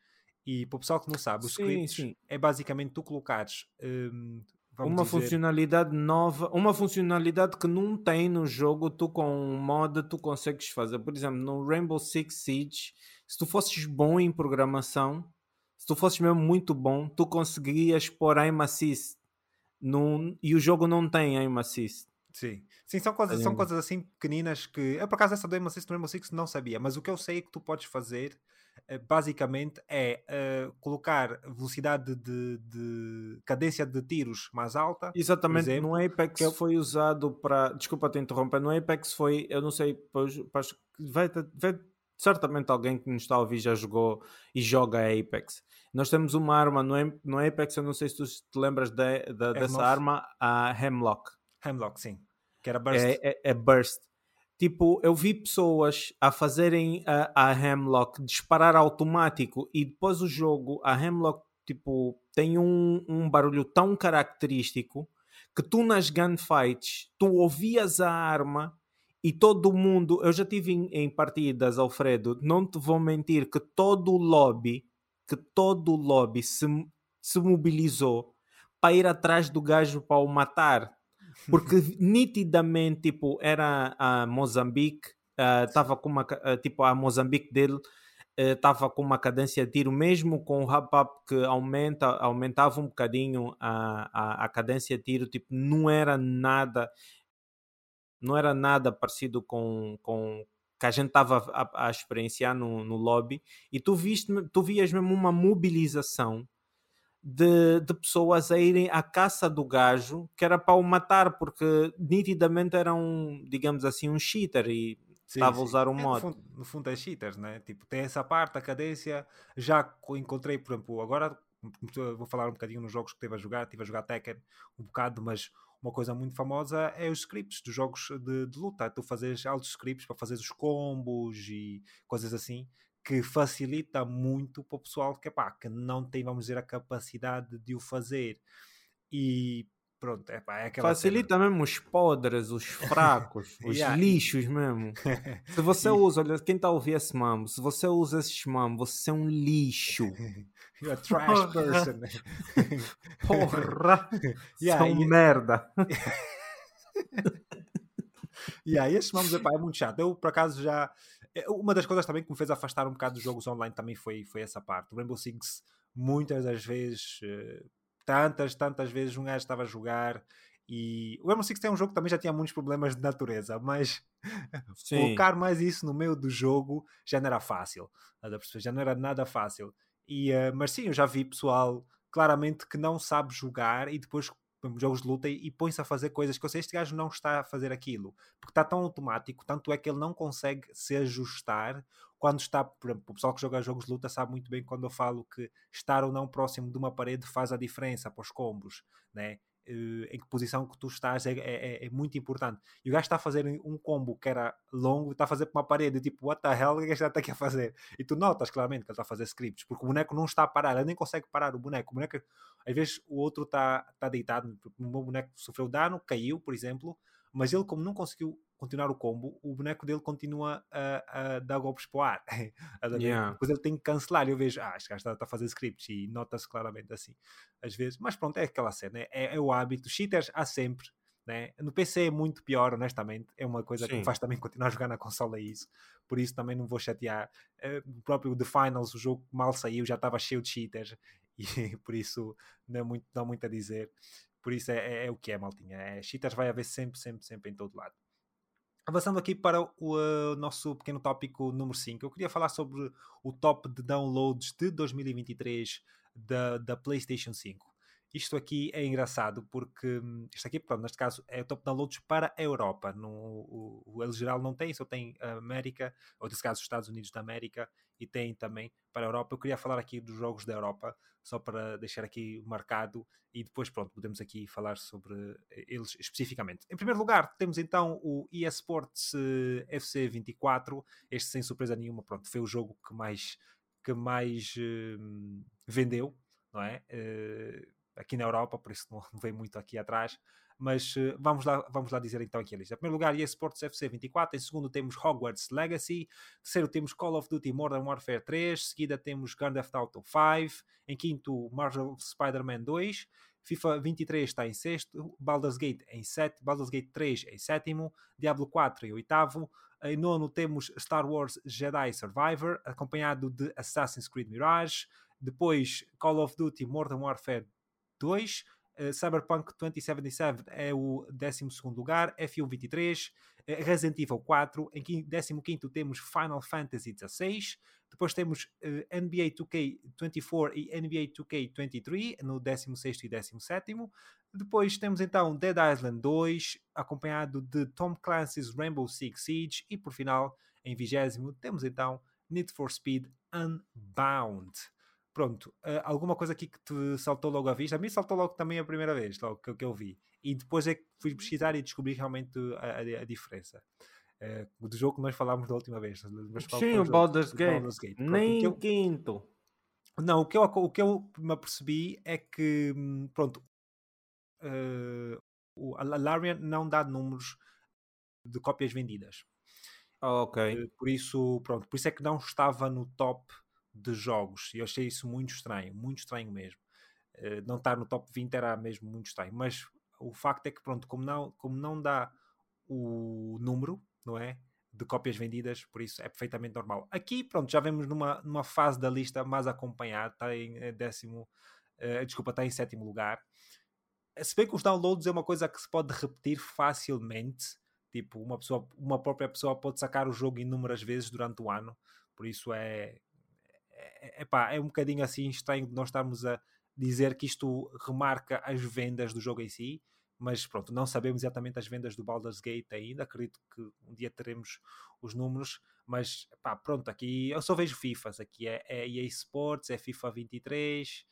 e para o pessoal que não sabe, o sim, scripts sim. é basicamente tu colocares um, uma dizer... funcionalidade nova, uma funcionalidade que não tem no jogo, tu com um mod tu consegues fazer. Por exemplo, no Rainbow Six Siege, se tu fosses bom em programação, se tu fosses mesmo muito bom, tu conseguias pôr aim assist num, e o jogo não tem aim assist. Sim, sim são, coisas, são coisas assim pequeninas que. Eu por acaso essa do aim assist no Rainbow Six não sabia, mas o que eu sei é que tu podes fazer eh, basicamente é uh, colocar velocidade de, de, cadência de tiros mais alta. Exatamente, exemplo, no Apex eu... foi usado para. Desculpa te interromper, no Apex foi, eu não sei, vai, vai, certamente alguém que nos está a ouvir já jogou e joga Apex. Nós temos uma arma no, no Apex, eu não sei se tu te lembras de, de, dessa arma, a Hemlock. Hemlock, sim. Que era Burst. É, é, é Burst Tipo, eu vi pessoas a fazerem a, a Hemlock disparar automático e depois o jogo, a Hemlock, tipo, tem um, um barulho tão característico que tu nas gunfights, tu ouvias a arma e todo mundo, eu já tive em, em, partidas, Alfredo, não te vou mentir que todo o lobby, que todo o lobby se, se mobilizou para ir atrás do gajo para o matar porque nitidamente tipo era a Moçambique estava uh, com uma uh, tipo a Moçambique dele estava com uma cadência de tiro, mesmo com o wrap-up que aumenta, aumentava um bocadinho a, a, a cadência de tiro, tipo, não era nada não era nada parecido com, com que a gente estava a, a, experienciar no, no lobby. E tu, viste, tu vias mesmo uma mobilização de, de pessoas a irem à caça do gajo que era para o matar porque nitidamente era um, digamos assim, um cheater e estava a usar um é, mod. No fundo, no fundo é cheaters, né? Tipo, tem essa parte, a cadência. Já encontrei, por exemplo, agora vou falar um bocadinho nos jogos que teve a jogar, estive a jogar Tekken um bocado, mas uma coisa muito famosa é os scripts dos jogos de, de luta. Tu fazes altos scripts para fazer os combos e coisas assim que facilita muito para o pessoal que, pá, que não tem, vamos dizer, a capacidade de o fazer. E pronto, é, pá, é aquela Facilita cena. mesmo os podres, os fracos, os Yeah. lixos mesmo. Se você usa, olha, quem está a ouvir esse mambo, se você usa esses mambos, você é um lixo. You're a trash person. Porra! Yeah, São e- merda. E aí, esses nomes epá, é muito chato. Eu, por acaso, já. É, Uma das coisas também que me fez afastar um bocado dos jogos online também foi, foi essa parte. O Rainbow Six, muitas das vezes, eh, tantas, tantas vezes, um gajo estava a jogar e. O Rainbow Six tem um jogo que também já tinha muitos problemas de natureza, mas Sim. colocar mais isso no meio do jogo já não era fácil. Já não era nada fácil. E, eh, mas sim, eu já vi pessoal claramente que não sabe jogar e depois jogos de luta e, e põe-se a fazer coisas que eu sei, este gajo não está a fazer aquilo porque está tão automático, tanto é que ele não consegue se ajustar quando está, por exemplo, o pessoal que joga jogos de luta sabe muito bem quando eu falo que estar ou não próximo de uma parede faz a diferença para os combos, né? Eh, em que posição que tu estás é, é- é muito importante. E o gajo está a fazer um combo que era longo está a fazer para uma parede, tipo, what the hell, o que é que está aqui a fazer? E tu notas claramente que ele está a fazer scripts, porque o boneco não está a parar, ele nem consegue parar o boneco. O boneco, às vezes, o outro está está deitado, o meu boneco sofreu dano, caiu, por exemplo, mas ele, como não conseguiu continuar o combo, o boneco dele continua a, a dar golpes para o ar. Yeah. Depois ele tem que cancelar. Eu vejo, ah, este gajo está, está a fazer scripts e nota-se claramente assim, às vezes. Mas pronto, é aquela cena, é, é o hábito. Cheaters há sempre. Né? No PC é muito pior, honestamente. É uma coisa que me Sim. faz também continuar a jogar na consola. É isso. Por isso também não vou chatear. Eh, O próprio The Finals, o jogo mal saiu, já estava cheio de cheaters. E por isso não, é muito, não há muito a dizer. Por isso é, é- é o que é, maltinha. É, cheaters vai haver sempre, sempre, sempre em todo lado. Avançando aqui para o uh, nosso pequeno tópico número 5, eu queria falar sobre o top de downloads de 2023 da, da PlayStation 5. Isto aqui é engraçado porque hum, isto aqui, pronto, neste caso é o top downloads para a Europa. No, o, geral não tem, só tem a América, ou nesse caso os Estados Unidos da América, e tem também para a Europa. Eu queria falar aqui dos jogos da Europa, só para deixar aqui marcado e depois, pronto, podemos aqui falar sobre eles especificamente. Em primeiro lugar, temos então o eSports eh, FC 24. Este, sem surpresa nenhuma, pronto, foi o jogo que mais, que mais eh, vendeu, não é? Eh, aqui na Europa, por isso não, veio muito aqui atrás. Mas eh, vamos, lá, vamos lá dizer então aqui a lista. Em primeiro lugar, eSports FC 24. Em segundo, temos Hogwarts Legacy. Terceiro, temos Call of Duty Modern Warfare 3. Seguida, temos Grand Theft Auto 5. Em quinto, Marvel Spider-Man 2. FIFA 23 está em sexto, Baldur's Gate em sétimo, Baldur's Gate 3 em sétimo, Diablo 4 em oitavo, em nono temos Star Wars Jedi Survivor, acompanhado de Assassin's Creed Mirage, depois Call of Duty Modern Warfare 2, uh, Cyberpunk 2077 é o 12 lugar, F1 23, uh, Resident Evil 4, em 15 temos Final Fantasy 16, depois temos uh, NBA 2K24 e NBA 2K23 no 16 e 17. Depois temos então Dead Island 2, acompanhado de Tom Clancy's Rainbow Six Siege. E por final, em 20 temos então Need for Speed Unbound. Pronto, uh, alguma coisa aqui que te saltou logo à vista? A mim saltou logo também a primeira vez, logo que, que eu vi. E depois é que fui pesquisar e descobri realmente a, a, a diferença. Uh, do jogo que nós falámos da última vez. Sim, o Baldur's Gate. Gate. Pronto, Nem eu, quinto. Não, o que, eu, o que eu me apercebi é que, pronto, uh, o, a Larian não dá números de cópias vendidas. Ok. Uh, por isso, pronto, por isso é que não estava no top de jogos. E eu achei isso muito estranho, muito estranho mesmo. Uh, não estar no top 20 era mesmo muito estranho. Mas o facto é que, pronto, como não, como não dá o número, não é? de cópias vendidas, por isso é perfeitamente normal. Aqui, pronto, já vemos numa, numa fase da lista mais acompanhada, está em eh, décimo, uh, desculpa, está em sétimo lugar. Se bem que os downloads é uma coisa que se pode repetir facilmente, tipo, uma, pessoa, uma própria pessoa pode sacar o jogo inúmeras vezes durante o ano, por isso é, é, é, pá, é um bocadinho assim estranho de nós estarmos a dizer que isto remarca as vendas do jogo em si, mas pronto, não sabemos exatamente as vendas do Baldur's Gate ainda, acredito que um dia teremos os números, mas pá, pronto, aqui eu só vejo FIFAs, aqui é, é EA Sports, é FIFA 23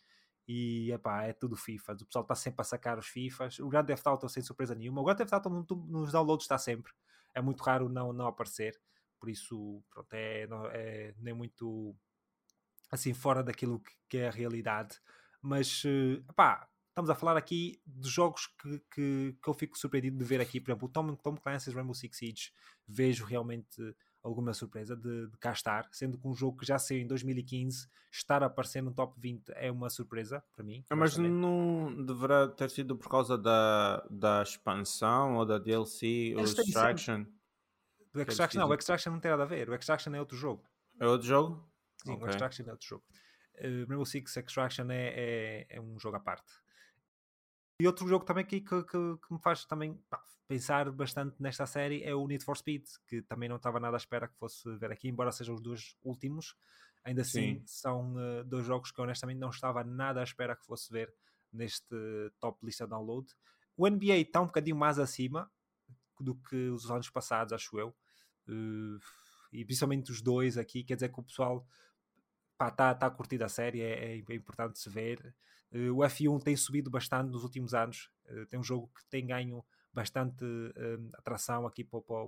e epá, é tudo FIFA, o pessoal está sempre a sacar os FIFAs, o Grand Theft Auto sem surpresa nenhuma, o Grand Theft Auto nos downloads está sempre, é muito raro não, não aparecer, por isso pronto, é, é nem muito assim fora daquilo que, que é a realidade, mas pá, estamos a falar aqui de jogos que, que, que, eu fico surpreendido de ver aqui, por exemplo, o Tom, Tom Clancy's Rainbow Six Siege, vejo realmente alguma surpresa de, de cá estar, sendo que um jogo que já saiu em 2015, estar a aparecer no top 20 é uma surpresa para mim. Ah, mas não deverá ter sido por causa da, da expansão ou da DLC, o Extraction? Do Extraction, não, o Extraction não tem nada a ver, o Extraction é outro jogo. É outro jogo? Sim, okay. o Extraction é outro jogo. Uh, Rainbow Six Extraction é, é, é, um jogo à parte. E outro jogo também que, que, que me faz também pá, pensar bastante nesta série é o Need for Speed, que também não estava nada à espera que fosse ver aqui, embora sejam os dois últimos. Ainda assim, Sim. são uh, dois jogos que honestamente não estava nada à espera que fosse ver neste top lista download. O NBA está um bocadinho mais acima do que os anos passados, acho eu. Uh, e principalmente os dois aqui, quer dizer que o pessoal está tá a curtir a série, é, é, é importante se ver. Uh, o F1 tem subido bastante nos últimos anos, uh, tem um jogo que tem ganho bastante uh, atração aqui para, para,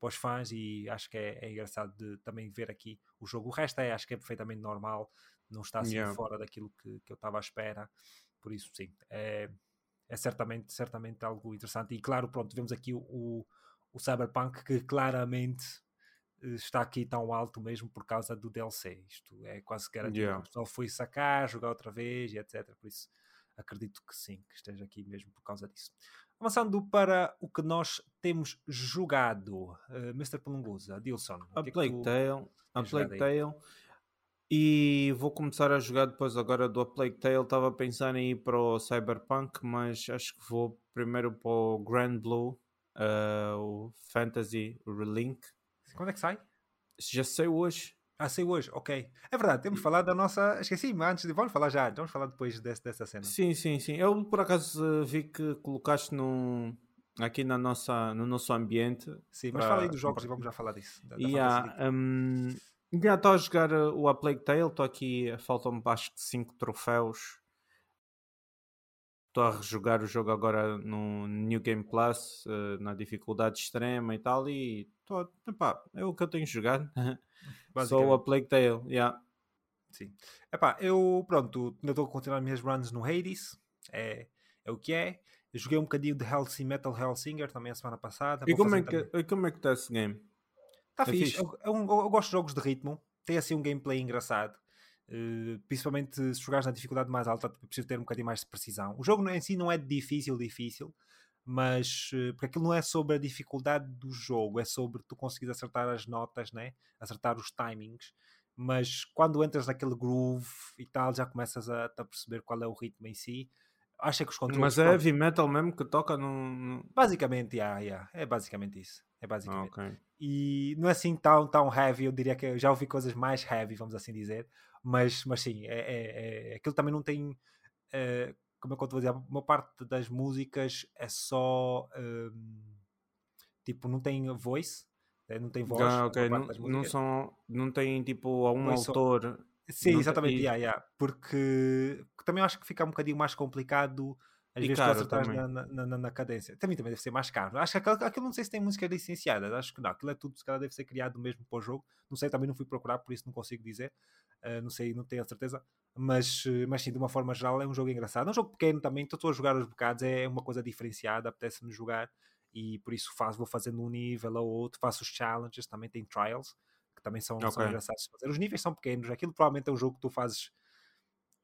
para, os fãs e acho que é, é, engraçado de também ver aqui o jogo. O resto é, acho que é perfeitamente normal, não está assim yeah. fora daquilo que, que eu estava à espera, por isso sim, é, é certamente, certamente algo interessante. E claro, pronto, vemos aqui o, o, o Cyberpunk que claramente está aqui tão alto mesmo por causa do DLC. Isto é quase garantido yeah. o pessoal foi sacar, jogar outra vez e etc. Por isso acredito que sim, que esteja aqui mesmo por causa disso. Avançando para o que nós temos jogado, uh, Mr. Pelunguza, Dilson. A que Plague é Tale, a Plague Tale. E vou começar a jogar depois agora do A Plague Tale. Estava a pensar em ir para o Cyberpunk, mas acho que vou primeiro para o Grand Blue, uh, o Fantasy Relink quando é que sai? Já saiu hoje. Ah, saiu hoje, ok. É verdade, temos falado da nossa. Esqueci, mas antes de. Vamos falar já, vamos falar depois desse, dessa cena. Sim, sim, sim. Eu por acaso vi que colocaste no, aqui na nossa, no nosso ambiente. Sim, mas fala aí dos jogos e vamos já falar disso. Da, da yeah, um, já estou a jogar o A Plague Tale, estou aqui, faltam-me acho que 5 troféus estou a rejogar o jogo agora no New Game Plus, uh, na dificuldade extrema e tal, e tô, epá, é o que eu tenho jogado. Sou a Plague Tale, yeah. Sim. Epá, eu, pronto, ainda estou a continuar as minhas runs no Hades, é, é o que é. Eu joguei um bocadinho de Hellsing, Metal Hellsinger também a semana passada. E como é, que, e como é que está esse game? Está é fixe. fixe. Eu, eu, eu, gosto de jogos de ritmo, tem assim um gameplay engraçado. Uh, principalmente se jogares na dificuldade mais alta, é preciso ter um bocadinho mais de precisão. O jogo em si não é difícil, difícil, mas uh, porque aquilo não é sobre a dificuldade do jogo, é sobre tu conseguires acertar as notas, né? acertar os timings. Mas quando entras naquele groove e tal, já começas a, a perceber qual é o ritmo em si. Acho que os controles. Mas é heavy metal mesmo que toca no. Basicamente, yeah, yeah. é basicamente isso. É basicamente. Okay. E não é assim tão, tão heavy, eu diria que eu já ouvi coisas mais heavy, vamos assim dizer mas, mas sim, é, é, é, aquilo também não tem. Uh, como é que eu vou dizer? Uma parte das músicas é só. Um, tipo, não tem voice, eh, não tem voz. Ah, ok, não, não, são, não tem tipo a um autor. Sim, exatamente, tem... yeah, yeah. porque também acho que fica um bocadinho mais complicado às e vezes caro acertares na, na, na, cadência. Também, também deve ser mais caro. Acho que aquilo, aquilo não sei se tem música licenciada. Acho que não. Aquilo é tudo, se calhar deve ser criado mesmo para o jogo. Não sei, também não fui procurar, por isso não consigo dizer. Uh, não sei, não tenho a certeza. Mas, mas sim, de uma forma geral, é um jogo engraçado. É um jogo pequeno também. Estou a jogar os bocados. É uma coisa diferenciada. Apetece-me jogar. E por isso faço, vou fazendo um nível ou outro. Faço os challenges. Também tem trials. Que também são, okay. são engraçados de fazer. Os níveis são pequenos. Aquilo provavelmente é um jogo que tu fazes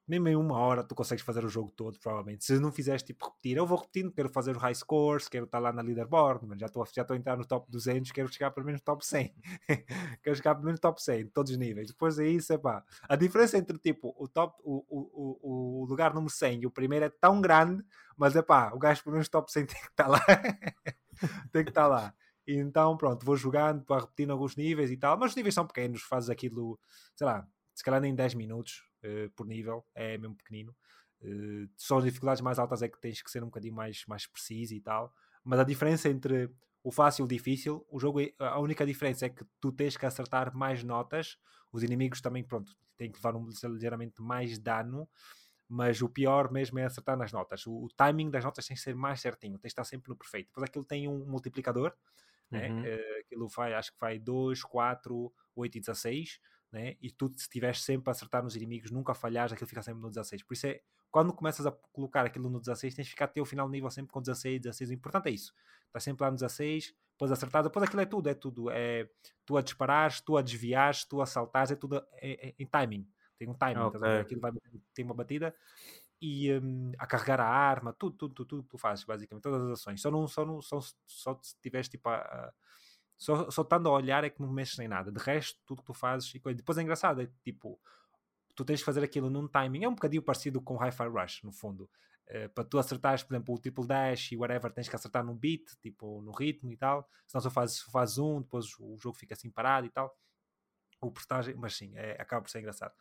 mesmo em uma hora tu consegues fazer o jogo todo, provavelmente. Se não fizeres tipo repetir, eu vou repetindo, quero fazer o high scores, quero estar lá na leaderboard, mas já estou já a entrar no top 200, quero chegar pelo menos no top 100. quero chegar pelo menos no top 100, todos os níveis. Depois é isso, é pá. A diferença entre tipo o top, o, o, o, lugar número 100 e o primeiro é tão grande, mas é pá, o gajo pelo menos top 100 tem que estar lá. tem que estar lá. Então, pronto, vou jogando para repetir alguns níveis e tal, mas os níveis são pequenos, fazes aquilo, sei lá, se calhar nem 10 minutos uh, por nível, é mesmo pequenino. Uh, só as dificuldades mais altas é que tens que ser um bocadinho mais, mais preciso e tal. Mas a diferença entre o fácil e o difícil, o jogo, é, a única diferença é que tu tens que acertar mais notas. Os inimigos também, pronto, têm que levar um, ligeiramente mais dano. Mas o pior mesmo é acertar nas notas. O, o, timing das notas tem que ser mais certinho, tens de estar sempre no perfeito. Depois aquilo tem um multiplicador, né? uhum. né? aquilo vai, acho que vai 2, 4, 8 e 16 né? e tu se estiveres sempre a acertar nos inimigos, nunca falhares, aquilo fica sempre no 16. Por isso é, quando começas a colocar aquilo no 16, tens de ficar até o final do nível sempre com 16, 16. O importante é isso. Estás sempre lá no 16, depois acertar, depois aquilo é tudo, é tudo. É tu a disparares, tu a desviares, tu a saltares, é tudo é, é, em timing. Tem um timing, okay. aquilo vai tem uma batida e um, a carregar a arma, tudo, tudo, tudo, tudo tu fazes, basicamente, todas as ações. Só não, só não, só, só se tiveres tipo a, a só, só estando a olhar é que não mexes nem nada. De resto, tudo que tu fazes e coisa. Depois é engraçado, é tipo, tu tens de fazer aquilo num timing. É um bocadinho parecido com Hi-Fi Rush, no fundo. Uh, para tu acertares, por exemplo, o triple dash e whatever, tens que acertar no beat, tipo, no ritmo e tal. Senão só fazes, fazes um, depois o jogo fica assim parado e tal. O portagem, mas sim, é, acaba por ser engraçado.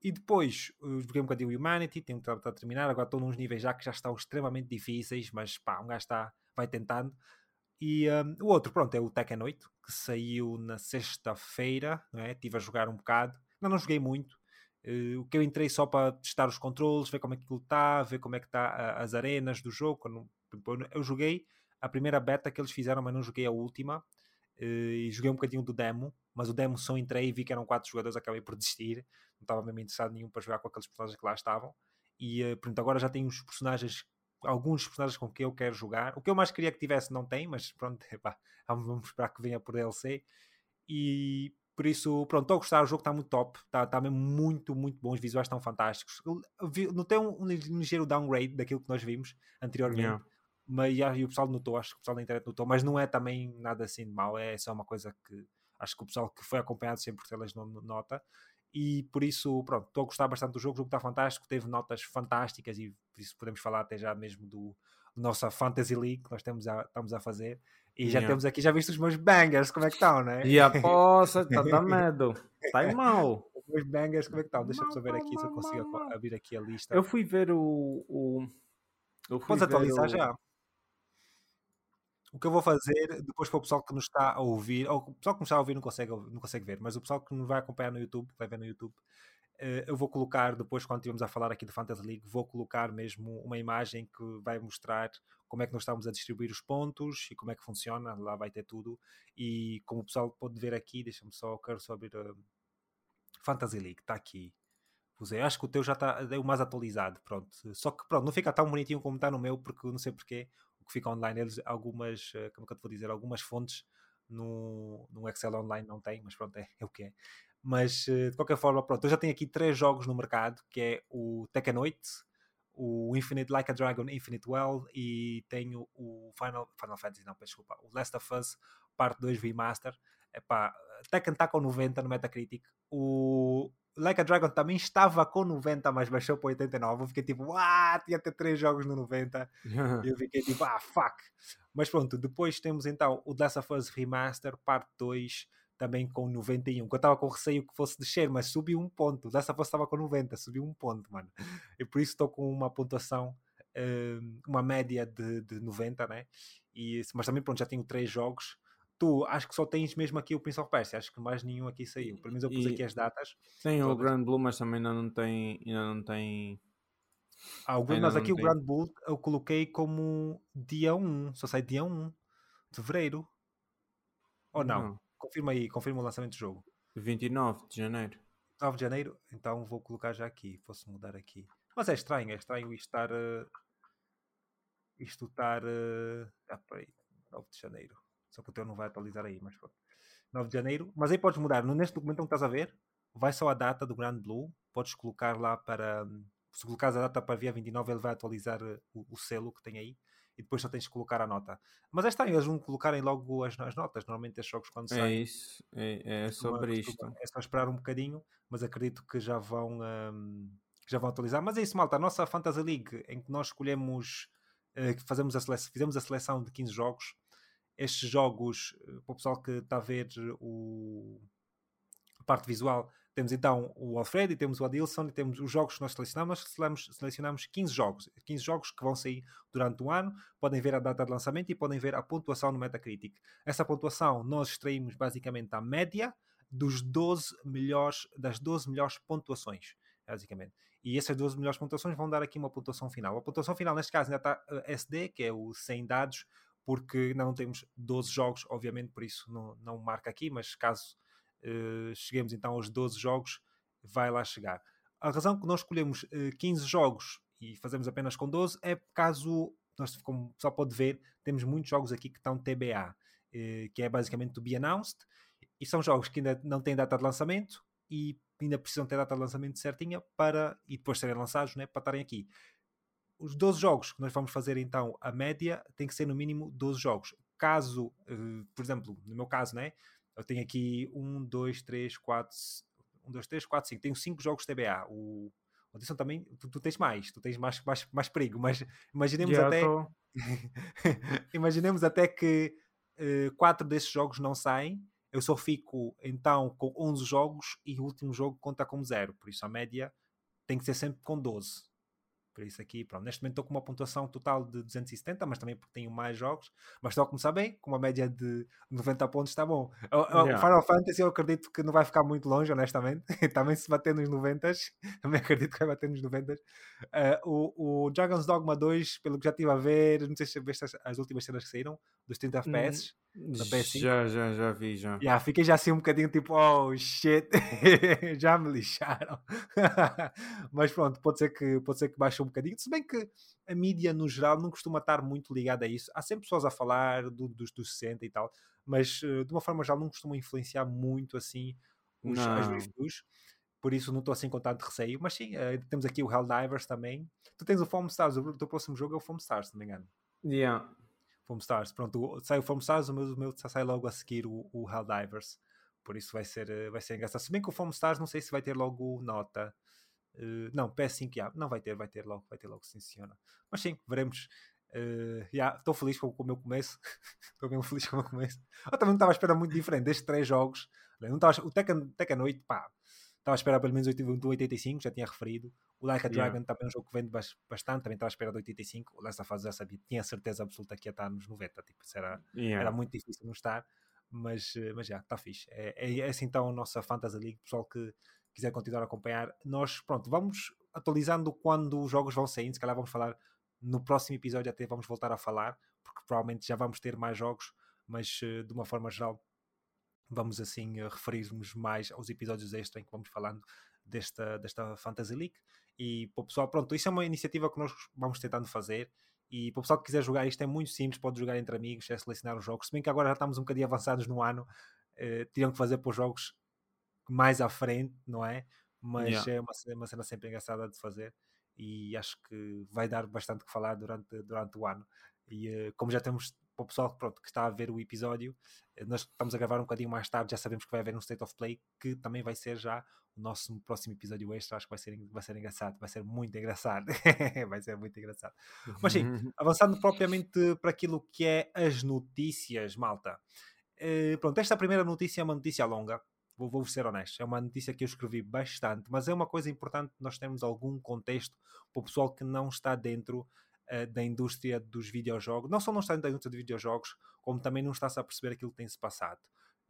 E depois joguei um bocadinho Humanity, tenho que estar a terminar. Agora estou nos níveis já que já estão extremamente difíceis, mas pá, um gajo está, vai tentando. E um, o outro, pronto, é o Tekken 8, que saiu na sexta-feira, não é? Estive a jogar um bocado, não, não joguei muito. Uh, o que eu entrei só para testar os controles, ver como é que aquilo está, ver como é que está as arenas do jogo. Quando, eu joguei a primeira beta que eles fizeram, mas não joguei a última. Uh, e joguei um bocadinho do demo, mas o demo só entrei e vi que eram quatro jogadores, acabei por desistir. Não estava mesmo interessado nenhum para jogar com aqueles personagens que lá estavam. E uh, pronto, agora já tenho os personagens alguns personagens com que eu quero jogar. O que eu mais queria que tivesse não tem, mas pronto, epá, vamos esperar que venha por DLC. E por isso, pronto, estou a gostar, o jogo está muito top, está tá mesmo muito, muito bom, os visuais estão fantásticos. Notei um, um ligeiro downgrade daquilo que nós vimos anteriormente. Yeah. Mas e o pessoal notou, acho que o pessoal da internet notou, mas não é também nada assim de mal, é só uma coisa que acho que o pessoal que foi acompanhado sempre por telas nota e por isso, pronto, estou a gostar bastante do jogo, o jogo está fantástico, teve notas fantásticas e por isso podemos falar até já mesmo do, nossa Fantasy League que nós temos a, estamos a fazer. E já yeah. temos aqui, já viste os meus bangers, como é que estão, né? E a poça, está dando medo. Está mal. Os meus bangers, como é que estão? Deixa-me só ver aqui se eu consigo abrir aqui a lista. Eu fui ver o. o... Eu fui Podes atualizar o... já? O que eu vou fazer, depois para o pessoal que nos está a ouvir, ou o pessoal que nos está a ouvir não consegue, não consegue ver, mas o pessoal que nos vai acompanhar no YouTube, vai ver no YouTube, uh, eu vou colocar, depois quando estivermos a falar aqui do Fantasy League, vou colocar mesmo uma imagem que vai mostrar como é que nós estamos a distribuir os pontos e como é que funciona, lá vai ter tudo. E como o pessoal pode ver aqui, deixa-me só, quero só abrir uh, Fantasy League, está aqui. Usei. Acho que o teu já está é o mais atualizado, pronto. Só que pronto, não fica tão bonitinho como está no meu, porque não sei porquê que fica online, eles algumas, eh, como é que eu te vou dizer, algumas fontes no, no Excel online não tem, mas pronto, é, é o que é. Mas eh, de qualquer forma, pronto, eu já tenho aqui três jogos no mercado, que é o Tekken 8, o Infinite Like a Dragon Infinite Well e tenho o Final, Final Fantasy, não, desculpa, o Last of Us Parte 2 Remaster. Epá, Tekken está com 90 no Metacritic. O Like a Dragon também estava com 90, mas baixou para 89. Eu fiquei tipo, ah, tinha até 3 jogos no 90. e eu fiquei tipo, ah, fuck. Mas pronto, depois temos então o Last of Us Remaster, parte 2, também com 91. Que eu estava com receio que fosse descer, mas subiu um ponto. O Last of Us estava com 90, subiu um ponto, mano. E por isso estou com uma pontuação, hum, uma média de, de 90, né? E, mas também, pronto, já tenho 3 jogos tu acho que só tens mesmo aqui o Prince of Persia, acho que mais nenhum aqui saiu. Pelo menos eu pus e, aqui as datas. Tem todas. o Grand Blue, mas também ainda não tem. Ainda não tem. Ah, o, mas aqui o. Grand Blue eu coloquei como dia 1, só sai dia 1 de fevereiro. Ou não? não? Confirma aí, confirma o lançamento do jogo. 29 de janeiro. 9 de janeiro, então vou colocar já aqui. Posso mudar aqui. Mas é estranho, é estranho isto estar. Uh, isto estar. Uh, ah, peraí, 9 de janeiro. Só que o teu não vai atualizar aí, mas pronto. 9 de janeiro. Mas aí podes mudar. Neste documento que estás a ver, vai só a data do Grand Blue. Podes colocar lá para, se colocares a data para dia 29, ele vai atualizar eh, o, o, selo que tem aí e depois só tens de colocar a nota. Mas é estranho, eles vão colocarem logo as, as notas. Normalmente estes jogos quando é saem. É isso, é, é sobre isto. É só esperar um bocadinho, mas acredito que já vão. Um, já vão atualizar. Mas é isso, malta. A nossa Fantasy League, em que nós escolhemos, uh, fazemos a seleção, fizemos a seleção de 15 jogos. Estes jogos, uh, para o pessoal que está a ver o, a parte visual, temos então o Alfredo, e temos o Adilson, e temos os jogos que nós selecionamos. Selecionamos, selecionamos 15 jogos. 15 jogos que vão sair durante o ano. Podem ver a data de lançamento e podem ver a pontuação no Metacritic. Essa pontuação nós extraímos basicamente a média dos 12 melhores, das 12 melhores pontuações, basicamente. E essas 12 melhores pontuações vão dar aqui uma pontuação final. A pontuação final, neste caso, ainda está eh, SD, que é o 100 dados, porque não temos 12 jogos, obviamente, por isso não, não marca aqui, mas caso uh, cheguemos então aos 12 jogos, vai lá chegar. A razão que nós escolhemos uh, eh, 15 jogos e fazemos apenas com 12 é caso, nós, como pessoal pode ver, temos muitos jogos aqui que estão TBA, uh, que é basicamente to be announced, e são jogos que ainda não têm data de lançamento e ainda precisam ter data de lançamento certinha para, e depois serem lançados, né, para estarem aqui. Os 12 jogos que nós vamos fazer então, a média tem que ser no mínimo 12 jogos. Caso, por exemplo, no meu caso, né, eu tenho aqui 1, 2, 3, 4, 1, 2, 3, 4, 5. Tenho 5 jogos TBA. O Atenção também, tu, tu, tens mais, tu tens mais, mais, mais perigo, mas imaginemos yeah, até tô... imaginemos até que uh, quatro desses jogos não saem, eu só fico então com 11 jogos e o último jogo conta como zero, por isso a média tem que ser sempre com 12. Por isso aqui, pronto, neste momento estou com uma pontuação total de 270, mas também porque tenho mais jogos. Mas estou a começar bem, com uma média de 90 pontos está bom. O, yeah. Final Fantasy eu acredito que não vai ficar muito longe, honestamente. também se bater nos 90, também acredito que vai bater nos 90. Uh, o, o Dragon's Dogma 2, pelo que já estive a ver, não sei se viste as, as últimas cenas que saíram, dos 30 FPS. Hum, já, já, já vi, já. Yeah, fiquei já assim um bocadinho tipo, oh shit, já me lixaram. mas pronto, pode ser que, pode ser que baixe um bocadinho. Se bem que a mídia no geral não costuma estar muito ligada a isso. Há sempre pessoas a falar do, dos, dos 60 e tal, mas uh, de uma forma geral não costumam influenciar muito assim os, as reviews. Por isso não estou assim com tanto receio. Mas sim, uh, temos aqui o Helldivers também. Tu tens o Foam Stars, o teu próximo jogo é o Foam Stars, se não me engano. Yeah. Foam Stars. Pronto, sai o Foam Stars, o meu, o meu sai logo a seguir o, o Helldivers. Por isso vai ser, eh, vai ser engraçado. Se bem que o Foam Stars não sei se vai ter logo nota. Uh, não, PS5 já, não vai ter, vai ter logo, vai ter logo, sim senhora. Mas sim, veremos. Uh, estou feliz com, com, o meu começo. Estou mesmo feliz com o meu começo. Eu também não estava a esperar muito diferente destes três jogos. Não tava, o Tekken, Tekken 8, pá, estava a esperar pelo menos 85, já tinha referido. O Like a Dragon yeah. também é um jogo que vende bastante, também estava a esperar de 85. O Last of Us já sabia, tinha certeza absoluta que ia estar nos 90. Tipo, era, yeah. era muito difícil não estar, mas, eh, mas já, está fixe. É, é, é assim então a nossa Fantasy League, pessoal que quiser continuar a acompanhar, nós, pronto, vamos atualizando quando os jogos vão saindo, se calhar vamos falar no próximo episódio até vamos voltar a falar, porque provavelmente já vamos ter mais jogos, mas eh, de uma forma geral vamos assim eh, referir-nos mais aos episódios extra em que vamos falando desta, desta Fantasy League. E para o pessoal, pronto, isso é uma iniciativa que nós vamos tentando fazer. E para o pessoal que quiser jogar, isto é muito simples, pode jogar entre amigos, é selecionar os jogos. Se bem que agora já estamos um bocadinho avançados no ano, eh, teriam que fazer para os jogos mais à frente, não é? Mas yeah. é uma, uma cena sempre engraçada de fazer e acho que vai dar bastante que falar durante, durante o ano. E uh, como já temos para o pessoal pronto, que está a ver o episódio, eh, nós estamos a gravar um bocadinho mais tarde, já sabemos que vai haver um State of Play, que também vai ser já o nosso próximo episódio extra. Acho que vai ser, vai ser engraçado, vai ser muito engraçado. vai ser muito engraçado. Mas sim, avançando propriamente para aquilo que é as notícias, malta. Uh, pronto, esta primeira notícia é uma notícia longa, vou, vou ser honesto, é uma notícia que eu escrevi bastante, mas é uma coisa importante nós termos algum contexto para o pessoal que não está dentro uh, da indústria dos videojogos, não só não está dentro da indústria de videojogos, como também não está-se a perceber aquilo que tem-se passado.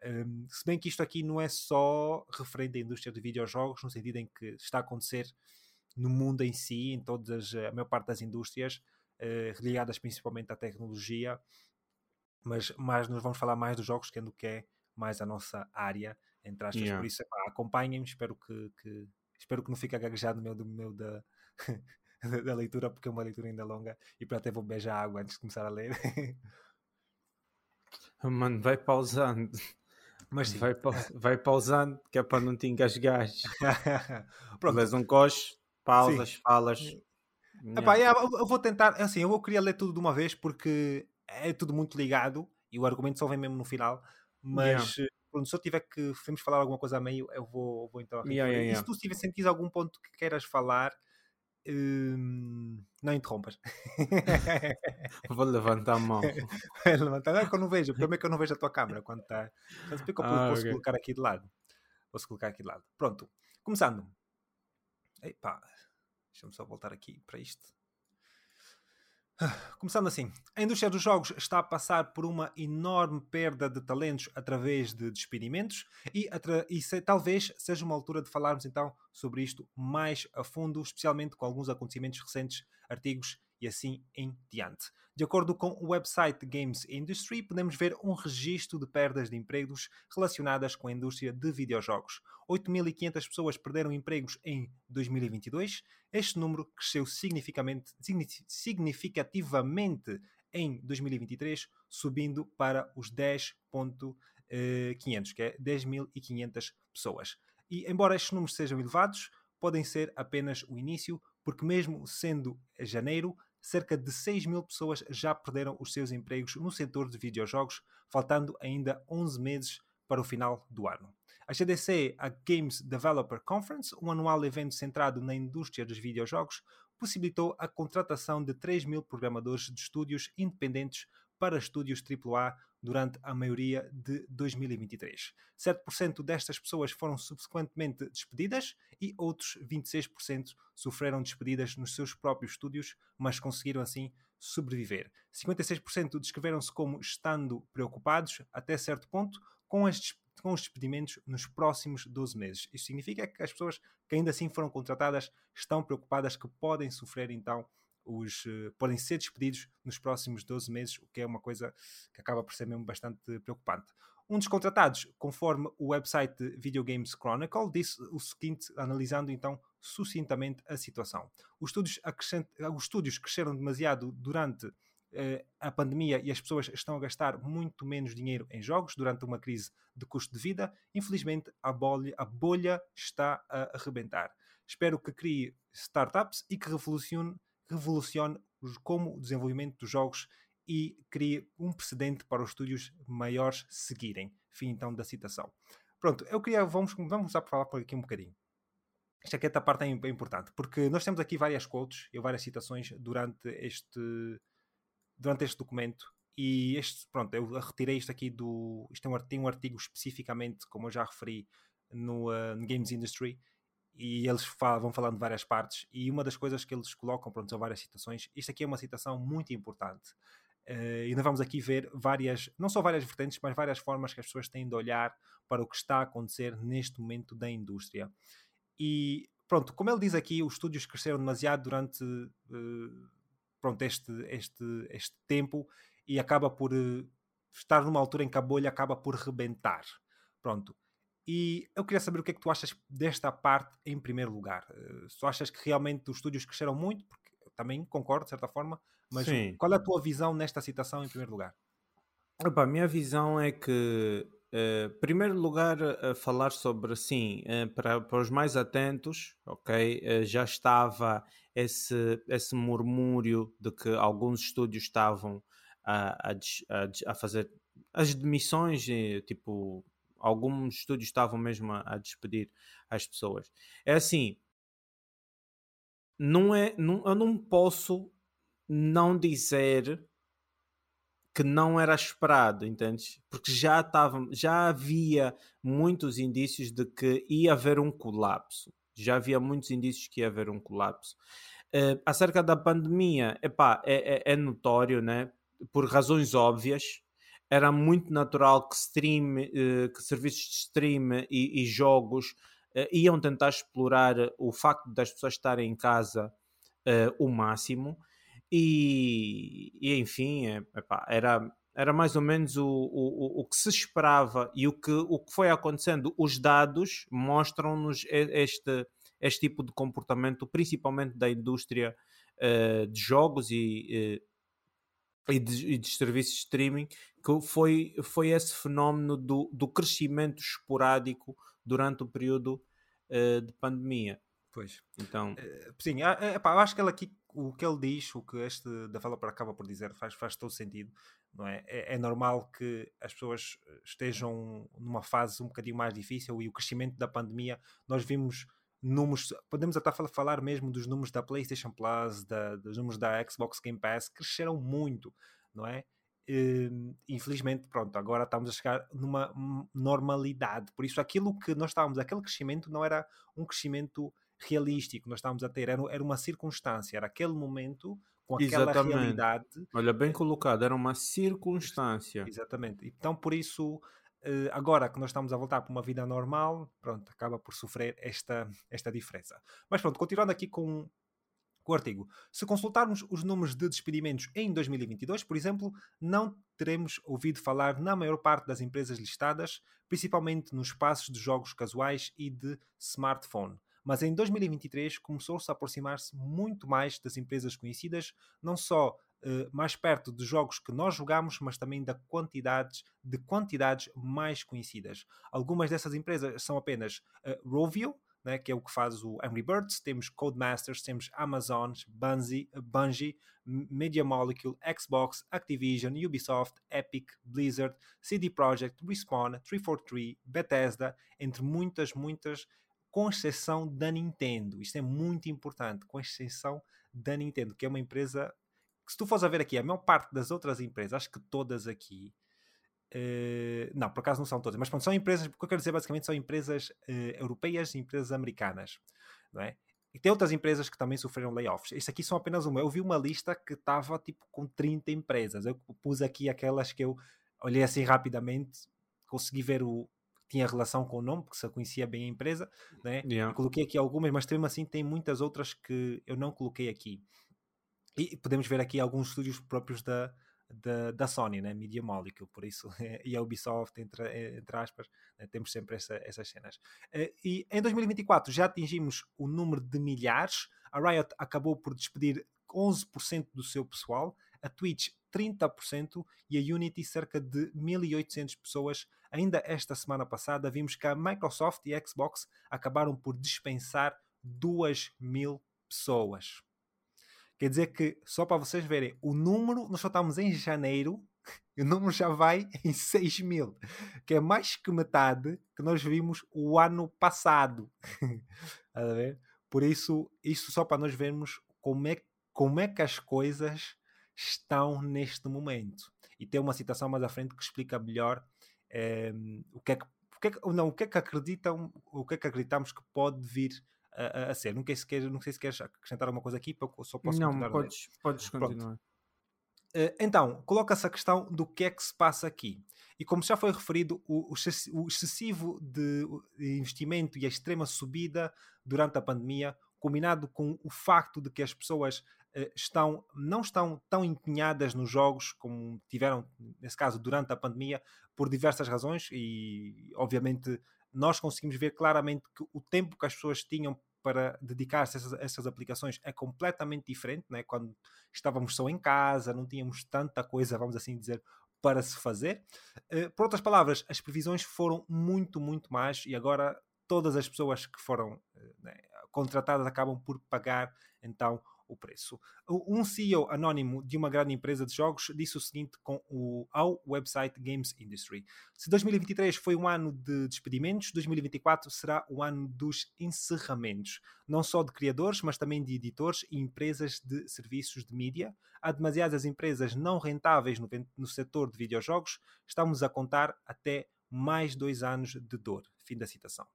Um, se bem que isto aqui não é só referente à indústria de videojogos, no sentido em que está a acontecer no mundo em si, em todas a maior parte das indústrias, uh, ligadas principalmente à tecnologia, mas, mas nós vamos falar mais dos jogos, que é do que é mais a nossa área, entre aspas. Yeah. Por isso, acompanhem-me, espero que, que, espero que não fique gaguejado no meu, do meu da, da leitura, porque é uma leitura ainda longa e para até vou beijar água antes de começar a ler. Mano, vai pausando. Mas Vai, vai pausando, que é para não te engasgar. Pronto. Lês um coche, pausas, Sim. falas. Epá, eu vou tentar, assim, eu queria ler tudo de uma vez porque é tudo muito ligado e o argumento só vem mesmo no final, mas yeah. pronto, se eu tiver que vamos falar alguma coisa a meio, eu vou, vou então. Yeah, yeah, e se tu tiver sentido algum ponto que queiras falar, hum, não interrompas. vou levantar a mão. levantar, não é que eu não vejo, o problema é que eu não vejo a tua câmera quando está. Mas eu ah, posso okay. colocar aqui de lado. Posso colocar aqui de lado. Pronto, começando. Epá, deixa-me só voltar aqui para isto. Começando assim, a indústria dos jogos está a passar por uma enorme perda de talentos através de despedimentos e, e se, talvez seja uma altura de falarmos então sobre isto mais a fundo, especialmente com alguns acontecimentos recentes, artigos e assim em diante. De acordo com o website Games Industry, podemos ver um registro de perdas de empregos relacionadas com a indústria de videojogos. 8.500 pessoas perderam empregos em 2022. Este número cresceu significativamente em 2023, subindo para os 10.500, que é 10.500 pessoas. E embora estes números sejam elevados, podem ser apenas o início, porque mesmo sendo janeiro, cerca de 6 mil pessoas já perderam os seus empregos no setor de videojogos, faltando ainda 11 meses para o final do ano. A GDC, a Games Developer Conference, um anual evento centrado na indústria dos videojogos, possibilitou a contratação de 3 mil programadores de estúdios independentes para estúdios AAA durante a maioria de 2023. 7% destas pessoas foram subsequentemente despedidas e outros 26% sofreram despedidas nos seus próprios estúdios, mas conseguiram assim sobreviver. 56% descreveram-se como estando preocupados, até certo ponto, com as com os despedimentos nos próximos 12 meses. Isso significa que as pessoas que ainda assim foram contratadas estão preocupadas que podem sofrer então os, uh, podem ser despedidos nos próximos 12 meses, o que é uma coisa que acaba por ser mesmo bastante preocupante. Um dos contratados, conforme o website Video Games Chronicle, disse o seguinte, analisando então sucintamente a situação. Os estúdios, os estúdios cresceram demasiado durante uh, a pandemia e as pessoas estão a gastar muito menos dinheiro em jogos durante uma crise de custo de vida. Infelizmente, a bolha, a bolha está a arrebentar. Espero que crie startups e que revolucione revolucione como o desenvolvimento dos jogos e crie um precedente para os estúdios maiores seguirem. Fim então da citação. Pronto, eu queria, vamos, vamos começar por falar por aqui um bocadinho. Esta aqui esta parte é importante, porque nós temos aqui várias quotes e várias citações durante este, durante este documento e este, pronto, eu retirei isto aqui do, isto é tem um artigo especificamente, como eu já referi, no, uh, no Games Industry, e eles vão falando de várias partes e uma das coisas que eles colocam, pronto, são várias citações. Isto aqui é uma citação muito importante. Uh, e nós vamos aqui ver várias, não só várias vertentes, mas várias formas que as pessoas têm de olhar para o que está a acontecer neste momento da indústria. E pronto, como ele diz aqui, os estúdios cresceram demasiado durante uh, pronto, este, este, este tempo e acaba por uh, estar numa altura em que a bolha acaba por rebentar. Pronto. E eu queria saber o que é que tu achas desta parte em primeiro lugar. Uh, se tu achas que realmente os estúdios cresceram muito, porque eu também concordo de certa forma, mas Sim. qual é a tua visão nesta situação em primeiro lugar? Opa, a minha visão é que, uh, primeiro lugar, a falar sobre, sim, uh, para, para os mais atentos, ok, uh, já estava esse, esse murmúrio de que alguns estúdios estavam a, a, a, a fazer as demissões, tipo, alguns estúdios estavam mesmo a, a despedir as pessoas. É assim, não é, não, eu não posso não dizer que não era esperado, entende? Porque já estava, já havia muitos indícios de que ia haver um colapso. Já havia muitos indícios que ia haver um colapso. Uh, acerca da pandemia, epá, é, é, é notório, né? Por razões óbvias, era muito natural que stream, uh, que serviços de stream e, e jogos uh, iam tentar explorar o facto das pessoas estarem em casa uh, o máximo e, e enfim, é, epá, era, era mais ou menos o, o, o que se esperava e o que, o que foi acontecendo. Os dados mostram-nos este, este tipo de comportamento, principalmente da indústria de jogos e e de, e de, serviços de streaming, que foi, foi esse fenómeno do, do crescimento esporádico durante o período uh, de pandemia. Pois. Então, Eh, sim, eh, epá, eu acho que ele aqui, o que ele diz, o que este developer acaba por dizer, faz, faz todo sentido, não é? é? é normal que as pessoas estejam numa fase um bocadinho mais difícil e o crescimento da pandemia, nós vimos números, podemos até fal- falar mesmo dos números da PlayStation Plus, da- dos números da Xbox Game Pass, cresceram muito, não é? Hum, infelizmente, pronto, agora estamos a chegar numa normalidade. Por isso, aquilo que nós estávamos, aquele crescimento não era um crescimento realístico, nós estávamos a ter, era, era uma circunstância, era aquele momento com aquela Exatamente. realidade olha, bem colocado, era uma circunstância. Exatamente. Então, por isso, eh, agora que nós estamos a voltar para uma vida normal, pronto, acaba por sofrer esta, esta diferença. Mas pronto, continuando aqui com, com o artigo. Se consultarmos os números de despedimentos em 2022, por exemplo, não teremos ouvido falar na maior parte das empresas listadas, principalmente nos espaços de jogos casuais e de smartphone. Mas em 2023 começou-se a aproximar-se muito mais das empresas conhecidas, não só eh, mais perto de jogos que nós jogamos, mas também da quantidades, de quantidades mais conhecidas. Algumas dessas empresas são apenas eh, Rovio, né, que é o que faz o Angry Birds, temos Codemasters, temos Amazon, Bungie, Bungie, Media Molecule, Xbox, Activision, Ubisoft, Epic, Blizzard, CD Projekt, Respawn, 343, Bethesda, entre muitas, muitas, com exceção da Nintendo. Isto é muito importante, com exceção da Nintendo, que é uma empresa que se tu fores a ver aqui, a maior parte das outras empresas, acho que todas aqui, eh, não, por acaso não são todas, mas pronto, são empresas, o que eu quero dizer basicamente são empresas eh, europeias e empresas americanas, não é? E tem outras empresas que também sofreram layoffs. Isto aqui são apenas uma. Eu vi uma lista que estava tipo com 30 empresas. Eu pus aqui aquelas que eu olhei assim rapidamente, consegui ver o. Tinha relação com o nome, porque se eu conhecia bem a empresa, né? Yeah. Coloquei aqui algumas, mas mesmo assim tem muitas outras que eu não coloquei aqui. E podemos ver aqui alguns estúdios próprios da, da, da Sony, né? Media Molecule, por isso, e a Ubisoft, entre, entre aspas, né? temos sempre essa, essas cenas. Eh, E em 2024 já atingimos o número de milhares, a Riot acabou por despedir 11% do seu pessoal, a Twitch 30% e a Unity cerca de 1800 pessoas. Ainda esta semana passada vimos que a Microsoft e a Xbox acabaram por dispensar 2 mil pessoas. Quer dizer que, só para vocês verem, o número, nós só estamos em janeiro, e o número já vai em 6 mil, que é mais que metade que nós vimos o ano passado. a ver? Por isso, isso só para nós vermos como é, como é que as coisas estão neste momento. E tem uma citação mais à frente que explica melhor eh, o que é que, o que, é que, não, o que é que acreditam, o que é que acreditamos que pode vir a, a, a ser. Não, sei se queres, não sei se queres acrescentar alguma coisa aqui, eu só posso Não, continuar. podes, podes Pronto. continuar. Uh, então, coloca-se a questão do que é que se passa aqui. E como já foi referido, o, o exce- o excessivo de investimento e a extrema subida durante a pandemia, combinado com o facto de que as pessoas uh, estão, não estão tão empenhadas nos jogos como tiveram, nesse caso, durante a pandemia, por diversas razões, e obviamente nós conseguimos ver claramente que o tempo que as pessoas tinham para dedicar-se a essas, a essas aplicações é completamente diferente, né? quando estávamos só em casa, não tínhamos tanta coisa, vamos assim dizer, para se fazer. Uh, por outras palavras, as previsões foram muito, muito mais e agora todas as pessoas que foram uh, né, contratadas acabam por pagar então o preço. Um CEO anónimo de uma grande empresa de jogos disse o seguinte com o, ao website Games Industry: Se 2023 foi um ano de despedimentos, 2024 será o ano dos encerramentos, não só de criadores, mas também de editores e empresas de serviços de mídia. Há demasiadas empresas não rentáveis no, no setor de videojogos, estamos a contar até mais dois anos de dor. Fim da citação.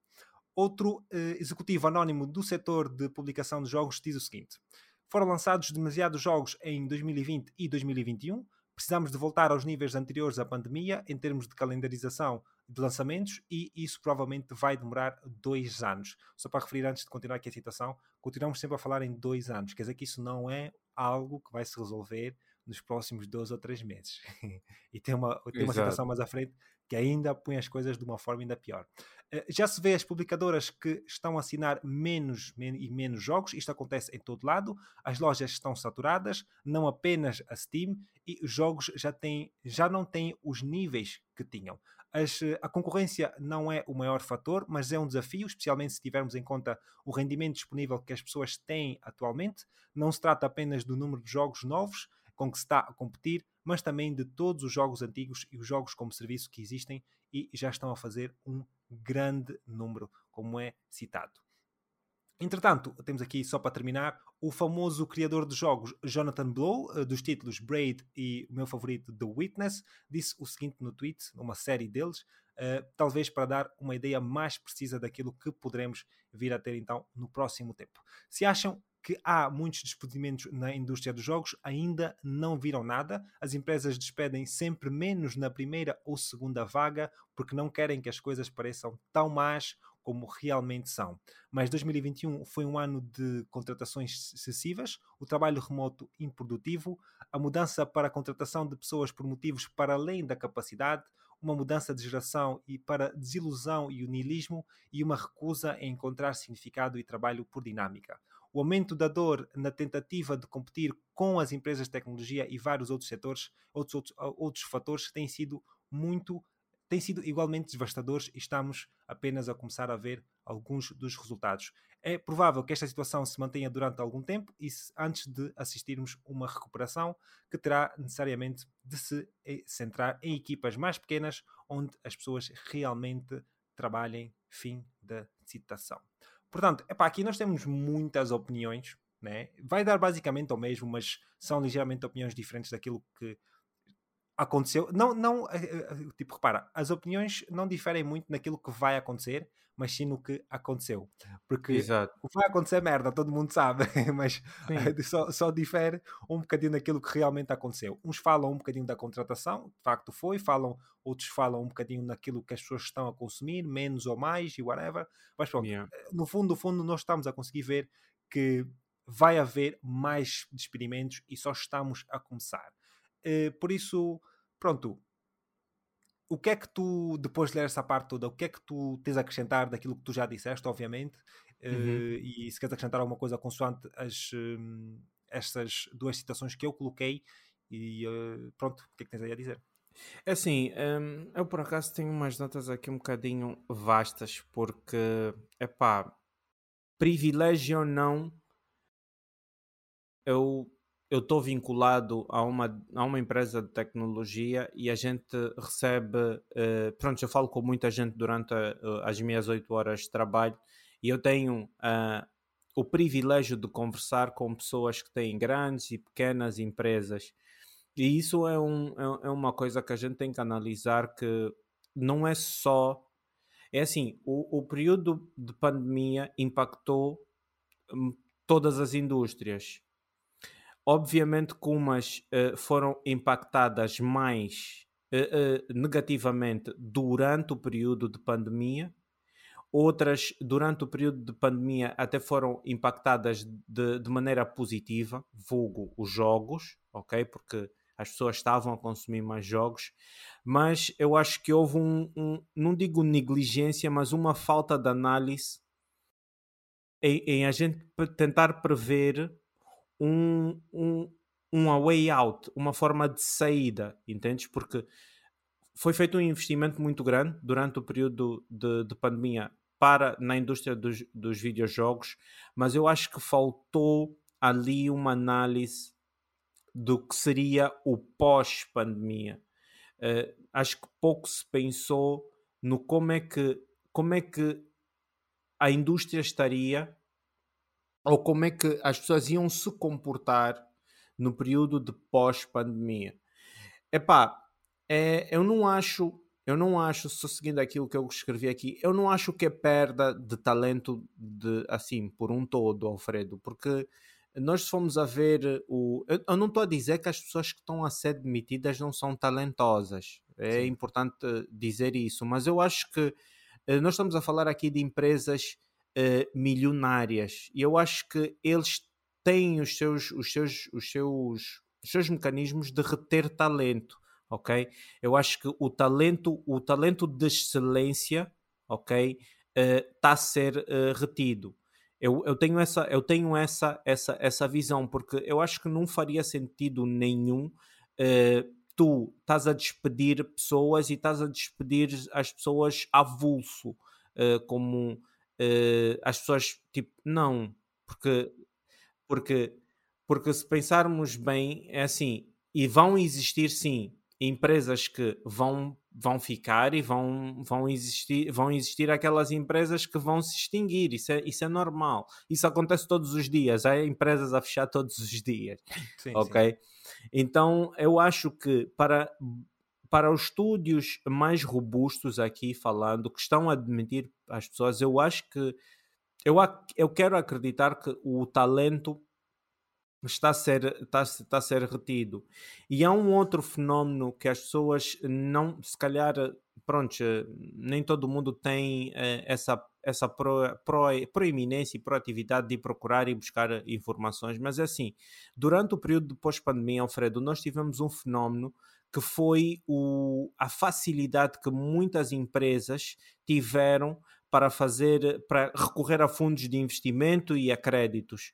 Outro eh, executivo anónimo do setor de publicação de jogos diz o seguinte: foram lançados demasiados jogos em 2020 e 2021. Precisamos de voltar aos níveis anteriores à pandemia em termos de calendarização de lançamentos e isso provavelmente vai demorar dois anos. Só para referir antes de continuar aqui a citação, continuamos sempre a falar em dois anos. Quer dizer que isso não é algo que vai se resolver nos próximos dois ou três meses. e tem uma, tem uma Exato. citação mais à frente que ainda põe as coisas de uma forma ainda pior. Eh, já se vê as publicadoras que estão a assinar menos e menos jogos, isto acontece em todo lado, as lojas estão saturadas, não apenas a Steam, e os jogos já, têm, já não têm os níveis que tinham. As, a concorrência não é o maior fator, mas é um desafio, especialmente se tivermos em conta o rendimento disponível que as pessoas têm atualmente. Não se trata apenas do número de jogos novos com que se está a competir, mas também de todos os jogos antigos e os jogos como serviço que existem e já estão a fazer um grande número, como é citado. Entretanto, temos aqui, só para terminar, o famoso criador de jogos Jonathan Blow, eh, dos títulos Braid e o meu favorito The Witness, disse o seguinte no tweet, numa série deles, uh, talvez para dar uma ideia mais precisa daquilo que poderemos vir a ter então no próximo tempo. Se acham que há muitos despedimentos na indústria dos jogos, ainda não viram nada. As empresas despedem sempre menos na primeira ou segunda vaga porque não querem que as coisas pareçam tão más como realmente são. Mas 2021 foi um ano de contratações excessivas, o trabalho remoto improdutivo, a mudança para a contratação de pessoas por motivos para além da capacidade, uma mudança de geração e para desilusão e o niilismo e uma recusa em encontrar significado e trabalho por dinâmica. O aumento da dor na tentativa de competir com as empresas de tecnologia e vários outros setores, outros, outros, outros fatores têm sido muito têm sido igualmente devastadores e estamos apenas a começar a ver alguns dos resultados. É provável que esta situação se mantenha durante algum tempo e antes de assistirmos uma recuperação que terá necessariamente de se eh, centrar em equipas mais pequenas onde as pessoas realmente trabalhem. Fim da citação. Portanto, epá, aqui nós temos muitas opiniões, né? vai dar basicamente ao mesmo, mas são ligeiramente opiniões diferentes daquilo que aconteceu. Não, não, eh, eh, eh, tipo, repara, as opiniões não diferem muito naquilo que vai acontecer, mas sim no que aconteceu. Porque Exato. o que vai acontecer é merda, todo mundo sabe, mas só, só difere um bocadinho daquilo que realmente aconteceu. Uns falam um bocadinho da contratação, de facto foi, falam, outros falam um bocadinho naquilo que as pessoas estão a consumir, menos ou mais e whatever. Mas pronto, yeah. no fundo, no fundo, nós estamos a conseguir ver que vai haver mais experimentos e só estamos a começar. Uh, por isso, pronto. O que é que tu, depois de ler essa parte toda, o que é que tu tens a acrescentar daquilo que tu já disseste, obviamente, uhum. uh, e se queres acrescentar alguma coisa consoante as, um, estas duas citações que eu coloquei, e uh, pronto, o que é que tens aí a dizer? É assim, um, eu por acaso tenho umas notas aqui um bocadinho vastas, porque, é pá, privilégio ou não, eu eu estou vinculado a uma, a uma empresa de tecnologia e a gente recebe. Uh, pronto, eu falo com muita gente durante a, uh, as minhas oito horas de trabalho e eu tenho uh, o privilégio de conversar com pessoas que têm grandes e pequenas empresas. E isso é, um, é, é uma coisa que a gente tem que analisar que não é só. É assim, o, o período de pandemia impactou hum, todas as indústrias Obviamente que umas uh, foram impactadas mais uh, uh, negativamente durante o período de pandemia, outras durante o período de pandemia até foram impactadas de, de maneira positiva, vulgo os jogos, ok? Porque as pessoas estavam a consumir mais jogos, mas eu acho que houve um, um não digo negligência, mas uma falta de análise em, em a gente tentar prever um, um, um way out, uma forma de saída, entendes? Porque foi feito um investimento muito grande durante o período de, de pandemia para na indústria dos, dos videojogos, mas eu acho que faltou ali uma análise do que seria o pós-pandemia. Uh, acho que pouco se pensou no como é que como é que a indústria estaria ou como é que as pessoas iam se comportar no período de pós-pandemia. Epá, é, eu não acho, eu não acho, só seguindo aquilo que eu escrevi aqui, eu não acho que é perda de talento de, assim, por um todo, Alfredo, porque nós fomos a ver o. Eu, eu não estou a dizer que as pessoas que estão a ser demitidas não são talentosas. É Sim. importante dizer isso, mas eu acho que eh, nós estamos a falar aqui de empresas uh, milionárias. E eu acho que eles têm os seus, os seus, os seus, os seus mecanismos de reter talento. ok? Eu acho que o talento, o talento de excelência, ok, está uh, a ser uh, retido. Eu, eu, tenho, essa, eu tenho essa, essa, essa visão, porque eu acho que não faria sentido nenhum tu estás a despedir pessoas e estás a despedir as pessoas avulso, uh, como uh, as pessoas tipo, não, porque, porque, porque se pensarmos bem, é assim, e vão existir sim empresas que vão vão ficar e vão, vão, existir, vão existir aquelas empresas que vão se extinguir. Isso é, isso é normal. Isso acontece todos os dias. Há empresas a fechar todos os dias. Sim, ok? Sim. Então eu acho que para, para os estúdios mais robustos aqui falando, que estão a admitir as pessoas, eu acho que eu, eu quero acreditar que o talento está a ser, está, está a ser retido. E há um outro fenómeno que as pessoas não, se calhar, pronto, nem todo mundo tem eh, essa, essa pro, pro, proeminência e proatividade de procurar e buscar informações, mas é assim, durante o período de pós-pandemia, Alfredo, nós tivemos um fenómeno que foi o, a facilidade que muitas empresas tiveram para fazer, para recorrer a fundos de investimento e a créditos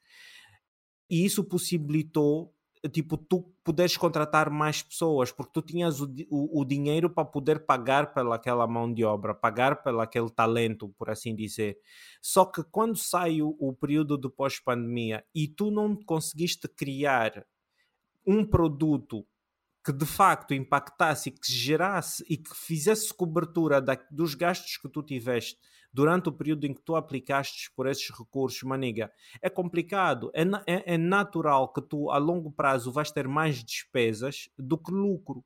e isso possibilitou tipo, tu puderes contratar mais pessoas, porque tu tinhas o, o, o dinheiro para poder pagar pelaquela mão de obra, pagar pelo aquele talento, por assim dizer. Só que quando sai o, o período de pós-pandemia e tu não conseguiste criar um produto que de facto impactasse e que gerasse e que fizesse cobertura da, dos gastos que tu tiveste durante o período em que tu aplicaste por esses recursos, maniga, é complicado. É, é, é natural que tu, a longo prazo, vais ter mais despesas do que lucro.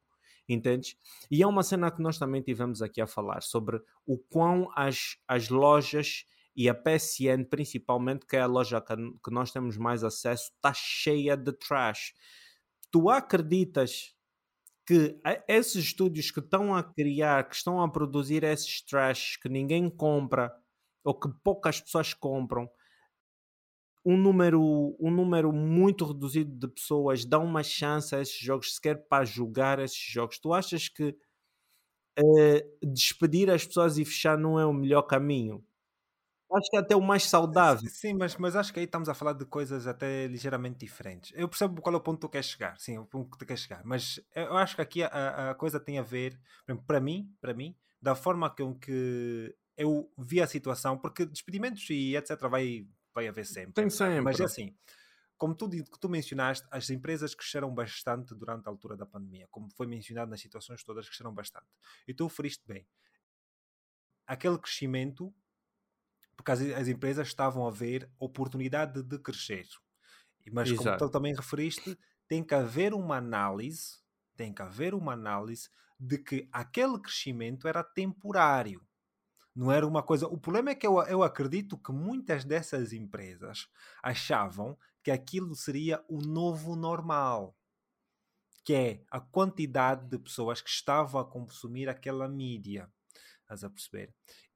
Entendes? E é uma cena que nós também tivemos aqui a falar sobre o quão as, as lojas e a PSN, principalmente, que é a loja que, que nós temos mais acesso, está cheia de trash. Tu acreditas que esses estúdios que estão a criar, que estão a produzir esses trash que ninguém compra ou que poucas pessoas compram, um número, um número muito reduzido de pessoas dão uma chance a esses jogos sequer para jogar esses jogos. Tu achas que uh, despedir as pessoas e fechar não é o melhor caminho? Acho que é até o mais saudável. Sim, mas, mas acho que aí estamos a falar de coisas até ligeiramente diferentes. Eu percebo qual é o ponto que tu queres chegar, sim, o ponto que tu queres chegar, mas eu acho que aqui a, a coisa tem a ver, para mim, para mim, da forma com que eu vi a situação, porque despedimentos e etc vai, vai haver sempre. Tem sempre. Mas é assim, como tu, tu mencionaste, as empresas cresceram bastante durante a altura da pandemia, como foi mencionado nas situações todas, cresceram bastante. E tu referiste bem. Aquele crescimento porque as, as empresas estavam a ver oportunidade de crescer. Mas Exato. como tu também referiste, tem que haver uma análise, tem que haver uma análise de que aquele crescimento era temporário. Não era uma coisa. O problema é que eu, eu acredito que muitas dessas empresas achavam que aquilo seria o novo normal. Que é a quantidade de pessoas que estavam a consumir aquela mídia. Estás a perceber?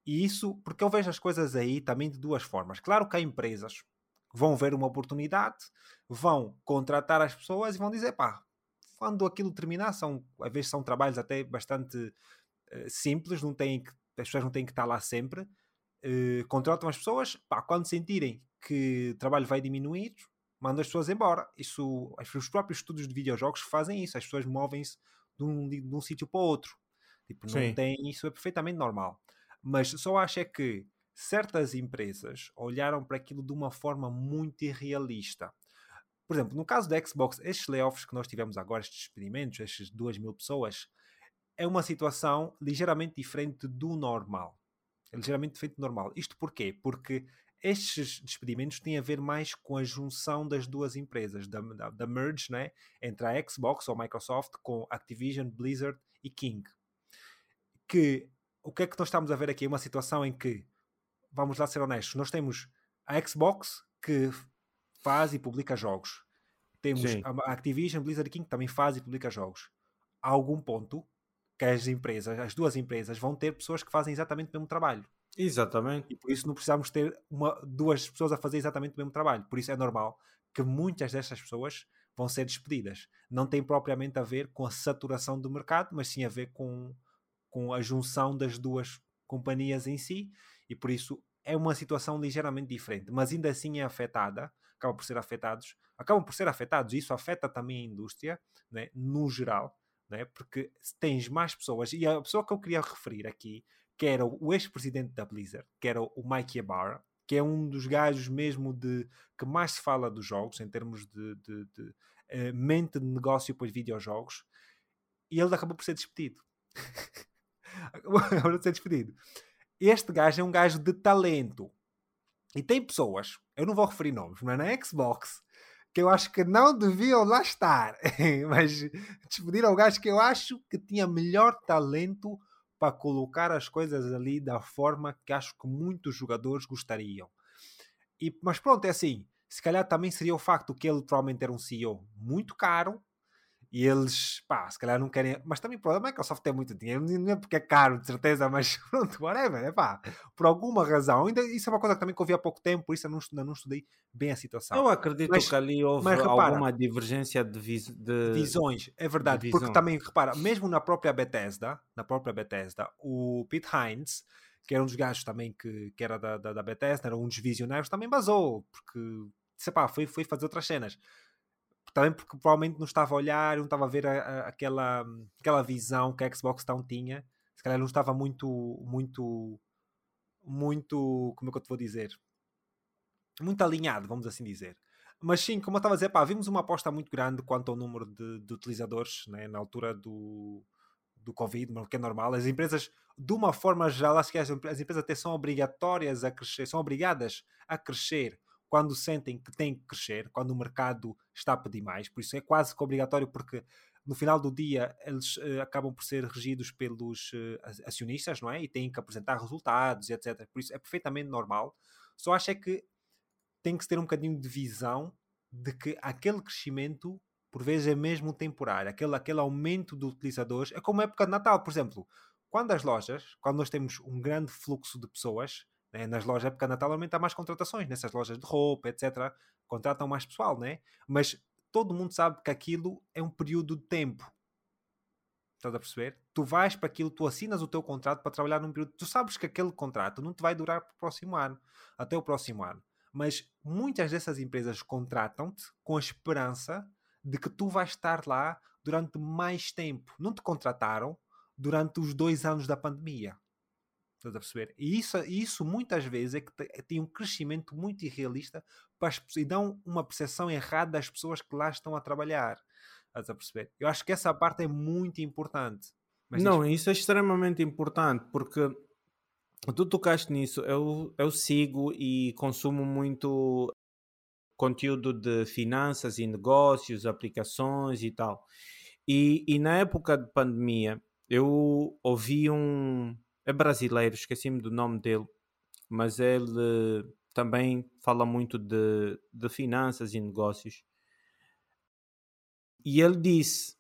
E isso, porque eu vejo as coisas aí também de duas formas. Claro que há empresas que vão ver uma oportunidade, vão contratar as pessoas e vão dizer, pá, quando aquilo terminar, são, às vezes são trabalhos até bastante uh, simples, não têm que, as pessoas não têm que estar lá sempre, uh, contratam as pessoas, pá, quando sentirem que o trabalho vai diminuir, mandam as pessoas embora. Isso, os próprios estudos de videojogos fazem isso, as pessoas movem-se de um, de um sítio para o outro. Tipo, não Sim. tem, isso é perfeitamente normal. Mas só acho é que certas empresas olharam para aquilo de uma forma muito irrealista. Por exemplo, no caso da Xbox, estes layoffs que nós tivemos agora, estes despedimentos, estas duas mil pessoas, é uma situação ligeiramente diferente do normal. É ligeiramente diferente do normal. Isto porquê? Porque estes despedimentos têm a ver mais com a junção das duas empresas, da, da, da merge né, entre a Xbox ou Microsoft com Activision, Blizzard e King. Que o que é que nós estamos a ver aqui? É uma situação em que, vamos lá ser honestos, nós temos a Xbox que faz e publica jogos. Temos Sim. a Activision, Blizzard King que também faz e publica jogos. A algum ponto que as empresas, as duas empresas, vão ter pessoas que fazem exatamente o mesmo trabalho. Exatamente. E por isso não precisamos ter uma, duas pessoas a fazer exatamente o mesmo trabalho. Por isso é normal que muitas destas pessoas vão ser despedidas. Não tem propriamente a ver com a saturação do mercado, mas sim a ver com, com a junção das duas companhias em si, e por isso é uma situação ligeiramente diferente, mas ainda assim é afetada, acaba por ser afetados, acabam por ser afetados, isso afeta também a indústria, né, no geral, né, porque tens mais pessoas, e a pessoa que eu queria referir aqui, que era o ex-presidente da Blizzard, que era o Mike Ibarra, que é um dos gajos mesmo de que mais se fala dos jogos em termos de, de, de uh, mente de negócio para os videojogos e ele acabou por ser despedido. por ser despedido. Este gajo é um gajo de talento. E tem pessoas, eu não vou referir nomes, mas na Xbox, que eu acho que não deviam lá estar. mas despediram o gajo que eu acho que tinha melhor talento para colocar as coisas ali da forma que acho que muitos jogadores gostariam. E, mas pronto, é assim. Se calhar também seria o facto que ele provavelmente era um CEO muito caro e eles, pá, se calhar não querem. Mas também o a Microsoft tem muito dinheiro, não é porque é caro, de certeza, mas pronto, whatever, é pá, por alguma razão. Ainda, isso é uma coisa que também que eu vi há pouco tempo, por isso eu não, não estudei bem a situação. Eu acredito mas, que ali houve mas, repara, alguma divergência de, vis, de, visões, é verdade, porque também, repara, mesmo na própria Bethesda, na própria Bethesda, o Pete Hines, que era um dos gajos também que, que era da, da, da Bethesda, era um dos visionários, também basou, porque, sei pá, foi, foi fazer outras cenas também porque provavelmente não estava a olhar, não estava a ver a, a, aquela, aquela visão que a Xbox Town tinha. Se calhar não estava muito, muito, muito, como é que eu te vou dizer? Muito alinhado, vamos assim dizer. Mas sim, como eu estava a dizer, pá, vimos uma aposta muito grande quanto ao número de, de utilizadores né, na altura do, do Covid, que é normal. As empresas, de uma forma geral, acho que as, as empresas até são obrigatórias a crescer, são obrigadas a crescer quando sentem que têm que crescer, quando o mercado está a pedir mais. Por isso é quase que obrigatório, porque no final do dia eles uh, acabam por ser regidos pelos uh, acionistas, não é? E têm que apresentar resultados, etc. Por isso é perfeitamente normal. Só acho é que tem que se ter um bocadinho de visão de que aquele crescimento, por vezes, é mesmo temporário. Aquele, aquele aumento de utilizadores. É como a época de Natal, por exemplo. Quando as lojas, quando nós temos um grande fluxo de pessoas, né? Nas lojas, época de Natal, aumenta mais contratações. Nessas lojas de roupa, etc., contratam mais pessoal, né? Mas todo mundo sabe que aquilo é um período de tempo. Estás a perceber? Tu vais para aquilo, tu assinas o teu contrato para trabalhar num período. Tu sabes que aquele contrato não te vai durar para o próximo ano, até o próximo ano. Mas muitas dessas empresas contratam-te com a esperança de que tu vais estar lá durante mais tempo. Não te contrataram durante os dois anos da pandemia. Estás a perceber? E isso, isso muitas vezes é que tem um crescimento muito irrealista para as, e dão uma percepção errada das pessoas que lá estão a trabalhar. Estás a perceber? Eu acho que essa parte é muito importante. Mas Não, isso... isso é extremamente importante porque tu tocaste nisso. Eu, eu sigo e consumo muito conteúdo de finanças e negócios, aplicações e tal. E, e na época de pandemia, eu ouvi um, é brasileiro, esqueci-me do nome dele, mas ele também fala muito de, de finanças e negócios. E ele disse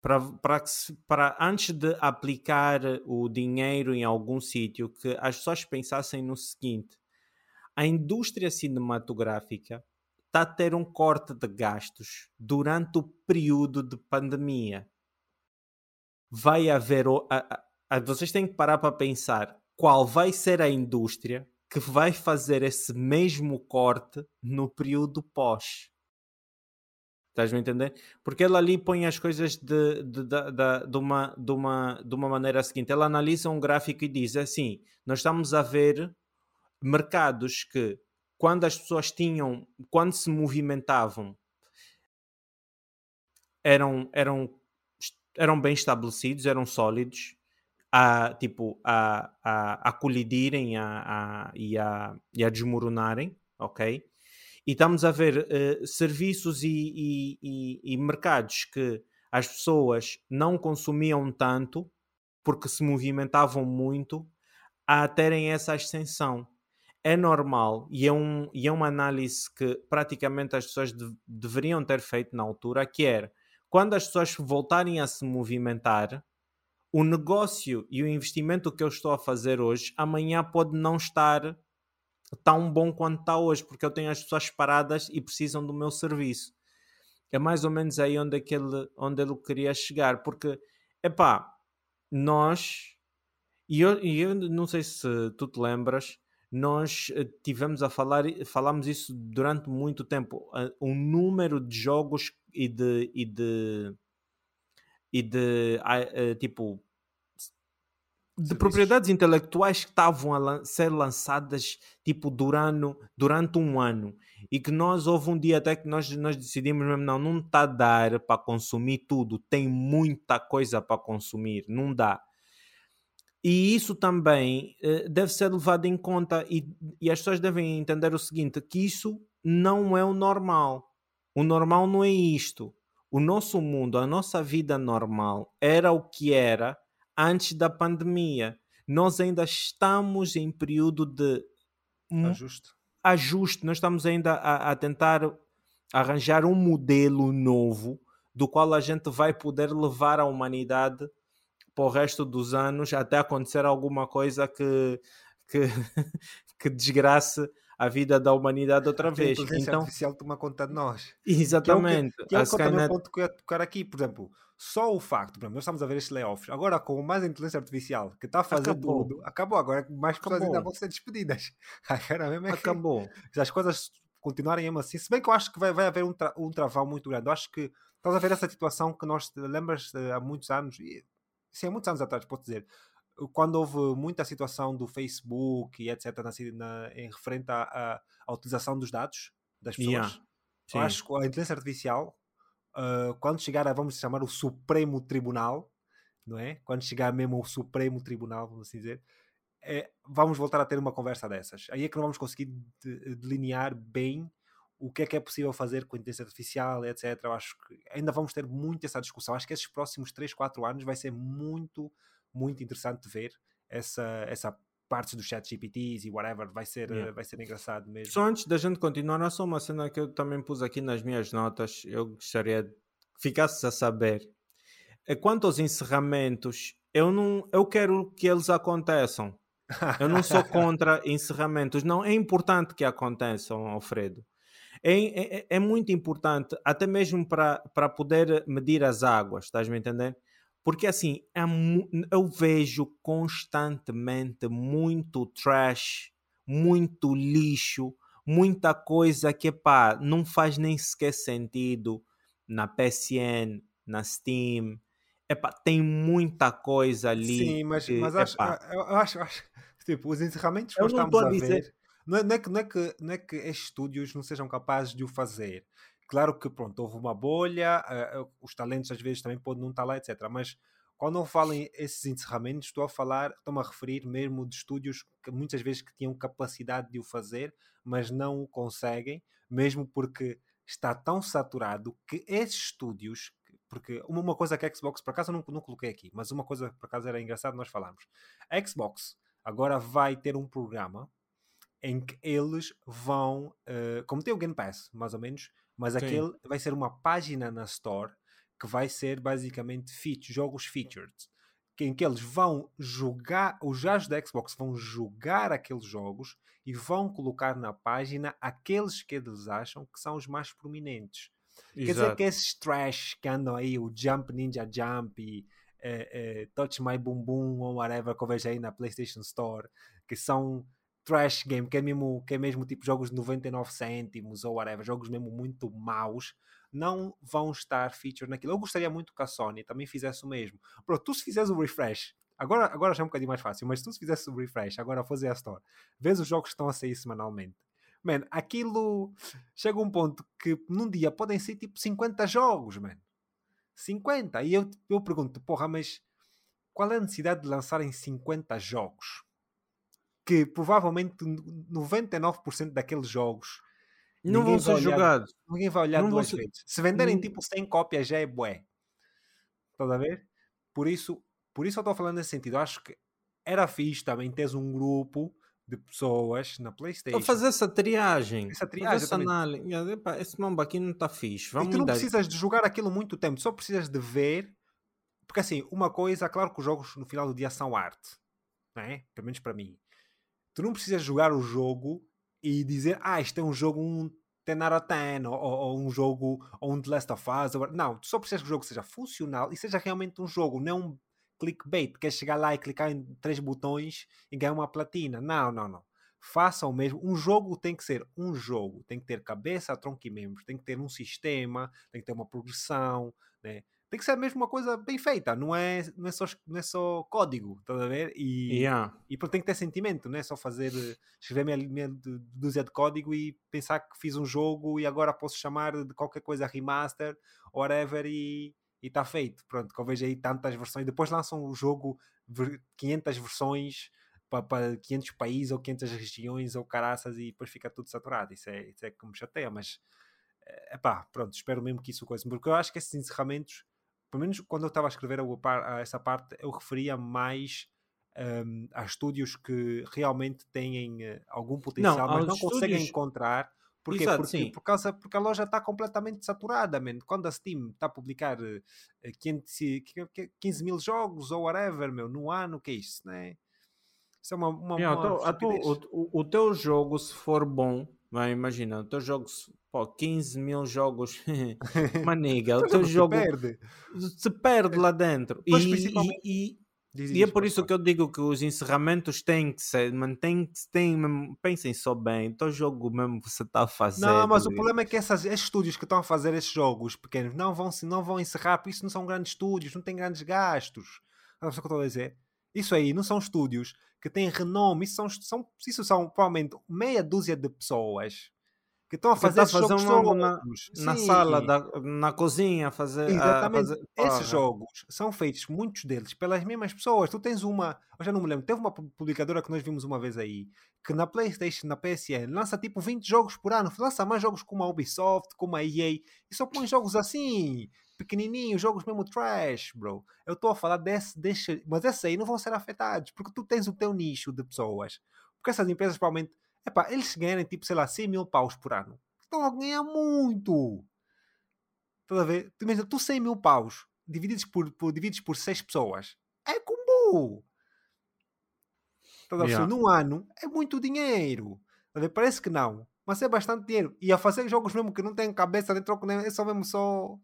para, para, para antes de aplicar o dinheiro em algum sítio, que as pessoas pensassem no seguinte: a indústria cinematográfica está a ter um corte de gastos durante o período de pandemia. Vai haver vocês têm que parar para pensar qual vai ser a indústria que vai fazer esse mesmo corte no período pós. Estás a entender? Porque ela ali põe as coisas de, de, de, de, de, uma, de, uma, de uma maneira seguinte. Ela analisa um gráfico e diz assim: nós estamos a ver mercados que, quando as pessoas tinham, quando se movimentavam, eram, eram, eram bem estabelecidos, eram sólidos, a, tipo, a, a, a colidirem a, a, e, a, e a desmoronarem, ok? E estamos a ver uh, serviços e, e, e, e, mercados que as pessoas não consumiam tanto porque se movimentavam muito a terem essa ascensão. É normal e é, um, e é uma análise que praticamente as pessoas de, deveriam ter feito na altura, que era quando as pessoas voltarem a se movimentar, o negócio e o investimento que eu estou a fazer hoje, amanhã pode não estar tão bom quanto está hoje, porque eu tenho as pessoas paradas e precisam do meu serviço. é mais ou menos aí onde, aquele, onde ele queria chegar, porque, epá, nós, e eu, e eu não sei se tu te lembras, nós eh, tivemos a falar, falámos isso durante muito tempo, o um número de jogos e de, e de, e de uh, tipo de propriedades intelectuais que estavam a lan ser lançadas tipo durante, durante um ano e que nós houve um dia até que nós, nós decidimos mesmo não, não está a dar para consumir tudo, tem muita coisa para consumir, não dá. E isso também uh, deve ser levado em conta e, e as pessoas devem entender o seguinte, que isso não é o normal. O normal não é isto. O nosso mundo, a nossa vida normal era o que era antes da pandemia. Nós ainda estamos em período de ajuste. ajuste. Nós estamos ainda a, a tentar arranjar um modelo novo do qual a gente vai poder levar a humanidade para o resto dos anos até acontecer alguma coisa que, que, que desgrace a vida da humanidade outra a vez. então, artificial toma conta de nós. Exatamente. Que é o, que, que é o Skynet... ponto que eu ia tocar aqui, por exemplo, só o facto, por exemplo, nós estamos a ver estes layoffs, agora com mais inteligência artificial que está a fazer acabou. tudo, acabou agora, mais pessoas acabou. ainda vão ser despedidas. Agora mesmo é acabou. Se as coisas continuarem mesmo assim, se bem que eu acho que vai, vai haver um, tra um travão muito grande, eu acho que estás a ver essa situação que nós lembras há muitos anos, e, sim, há muitos anos atrás, posso dizer, quando houve muita situação do Facebook e etc. Na, na, em referente à, à, utilização dos dados das pessoas, yeah. acho que a inteligência artificial, uh, quando chegar a, vamos chamar, o Supremo Tribunal, não é? Quando chegar mesmo ao Supremo Tribunal, vamos assim dizer, é, vamos voltar a ter uma conversa dessas. Aí é que não vamos conseguir de, delinear bem o que é que é possível fazer com a inteligência artificial, etc. Eu acho que ainda vamos ter muito essa discussão. Acho que esses próximos 3, 4 anos vai ser muito muito interessante de ver essa, essa parte dos chat GPTs e whatever, vai ser, yeah. vai ser engraçado mesmo. Só antes da gente continuar, só uma cena que eu também pus aqui nas minhas notas, eu gostaria que ficasses a saber. É quanto aos encerramentos, eu não eu quero que eles aconteçam. Eu não sou contra encerramentos. Não, é importante que aconteçam, Alfredo. É, é, é muito importante, até mesmo para poder medir as águas, estás me entendendo? Porque assim, é eu vejo constantemente muito trash, muito lixo, muita coisa que pá, não faz nem sequer sentido na PSN, na Steam. Epá, tem muita coisa ali. Sim, mas, que, mas acho, eu acho, acho, tipo, os encerramentos que nós estamos a, a ver, não é, não, é que, não, é que, não é que estes estúdios não sejam capazes de o fazer, Claro que, pronto, houve uma bolha, uh, os talentos às vezes também podem não estar lá, etc. Mas quando eu falo em esses encerramentos, estou a falar, estou-me a referir mesmo de estúdios que muitas vezes que tinham capacidade de o fazer, mas não o conseguem, mesmo porque está tão saturado que esses estúdios, porque uma, coisa que a Xbox, por acaso eu não, não coloquei aqui, mas uma coisa por acaso era engraçado nós falarmos. A Xbox agora vai ter um programa em que eles vão, uh, como tem o Game Pass, mais ou menos, mas Sim. aquele vai ser uma página na Store que vai ser basicamente feature, jogos featured, em que eles vão jogar, os jogos da Xbox vão jogar aqueles jogos e vão colocar na página aqueles que eles acham que são os mais prominentes. Exato. Quer dizer que esses trash que andam aí, o Jump Ninja Jump e eh, eh, Touch My Boom Boom ou whatever que eu vejo aí na PlayStation Store, que são trash game, que é mesmo, que é mesmo tipo jogos de 99 cêntimos ou whatever, jogos mesmo muito maus, não vão estar featured naquilo. Eu gostaria muito que a Sony também fizesse o mesmo. Pronto, tu se fizeres o refresh, agora, agora já é um bocadinho mais fácil, mas tu se fizesse o refresh, agora fazer a Store, vês os jogos que estão a sair semanalmente. Man, aquilo chega a um ponto que num dia podem ser tipo 50 jogos, man. 50. E eu, eu pergunto, porra, mas qual é a necessidade de lançarem 50 jogos? Que provavelmente 99% daqueles jogos não vão ser jogados. Ninguém vai olhar não duas ser... vezes. Se venderem tipo 100 cópias já é bué. Estás a ver? Por isso, por isso eu estou falando nesse sentido. Acho que era fixe também teres um grupo de pessoas na Playstation. Para fazer essa triagem. Essa triagem. Essa análise. Esse mambo aqui não está fixe. Vamos e tu não precisas de jogar aquilo muito tempo. Só precisas de ver. Porque assim, uma coisa, claro que os jogos no final do dia são arte. Não é? Pelo menos para mim tu não precisas jogar o jogo e dizer, ah, isto é um jogo um 10 out of 10, ou, ou, um jogo, ou um The Last of Us. Ou... Não, tu só precisas que o jogo seja funcional e seja realmente um jogo, não um clickbait, quer chegar lá e clicar em três botões e ganhar uma platina. Não, não, não. Faça o mesmo. Um jogo tem que ser um jogo, tem que ter cabeça, tronco e membros, tem que ter um sistema, tem que ter uma progressão, né? Tem que ser mesmo uma coisa bem feita, não é, não é, só, não é só código, estás a ver? E, yeah. e tem que ter sentimento, não é só fazer, escrever minha, minha dúzia de código e pensar que fiz um jogo e agora posso chamar de qualquer coisa remaster, whatever, e está feito. Pronto, que eu vejo aí tantas versões, depois lançam o jogo 500 versões para, para 500 países ou 500 regiões ou caraças e depois fica tudo saturado. Isso é, isso é que me chateia, mas é pá, pronto, espero mesmo que isso coisa, porque eu acho que esses encerramentos pelo menos quando eu estava a escrever a, a essa parte, eu referia mais um, a estúdios que realmente têm uh, algum potencial, não, mas não estúdios... conseguem encontrar. Porquê? Exato, porque, por causa, porque a loja está completamente saturada, man. Quando a Steam está a publicar uh, 500, 15 mil jogos ou whatever, meu, no ano, que é isso, né? Isso é uma. uma, yeah, uma tu, o, o, teu jogo, se for bom, vai, imagina, o teu jogo, pô, 15 mil jogos, maniga, o teu jogo se perde, se perde lá dentro. e, principalmente... e, e, e é por isso que eu digo que os encerramentos têm que ser, mantém que têm, pensem só bem, o teu jogo mesmo que você está a fazer. Não, mas o problema é que essas, esses estúdios que estão a fazer esses jogos pequenos não vão, não vão encerrar, porque isso não são grandes estúdios, não têm grandes gastos. Não sei o que eu estou a dizer. Isso aí não são estúdios que têm renome, isso são, são, isso são provavelmente meia dúzia de pessoas que estão a fazer, tá fazer um na, na sala, da, na cozinha, fazer. Exatamente. fazer... Esses jogos são feitos, muitos deles, pelas mesmas pessoas. Tu tens uma, eu já não me lembro, teve uma publicadora que nós vimos uma vez aí, que na PlayStation, na PSN, lança tipo 20 jogos por ano, lança mais jogos como a Ubisoft, como a EA, e só põe jogos assim, pequenininhos, jogos mesmo trash, bro. Eu estou a falar desse, desse, mas esses aí não vão ser afetados, porque tu tens o teu nicho de pessoas. Porque essas empresas provavelmente Epá, eles ganharem tipo, sei lá, 100 mil paus por ano. Estão a ganhar muito. Estás a ver? Tu, imagina, tu 100 mil paus divididos por, por, divididos por 6 pessoas. É combo. Estás a ver? Yeah. Num ano é muito dinheiro. Estás a ver? Parece que não. Mas é bastante dinheiro. E a fazer jogos mesmo que não têm cabeça nem troco, é só mesmo só.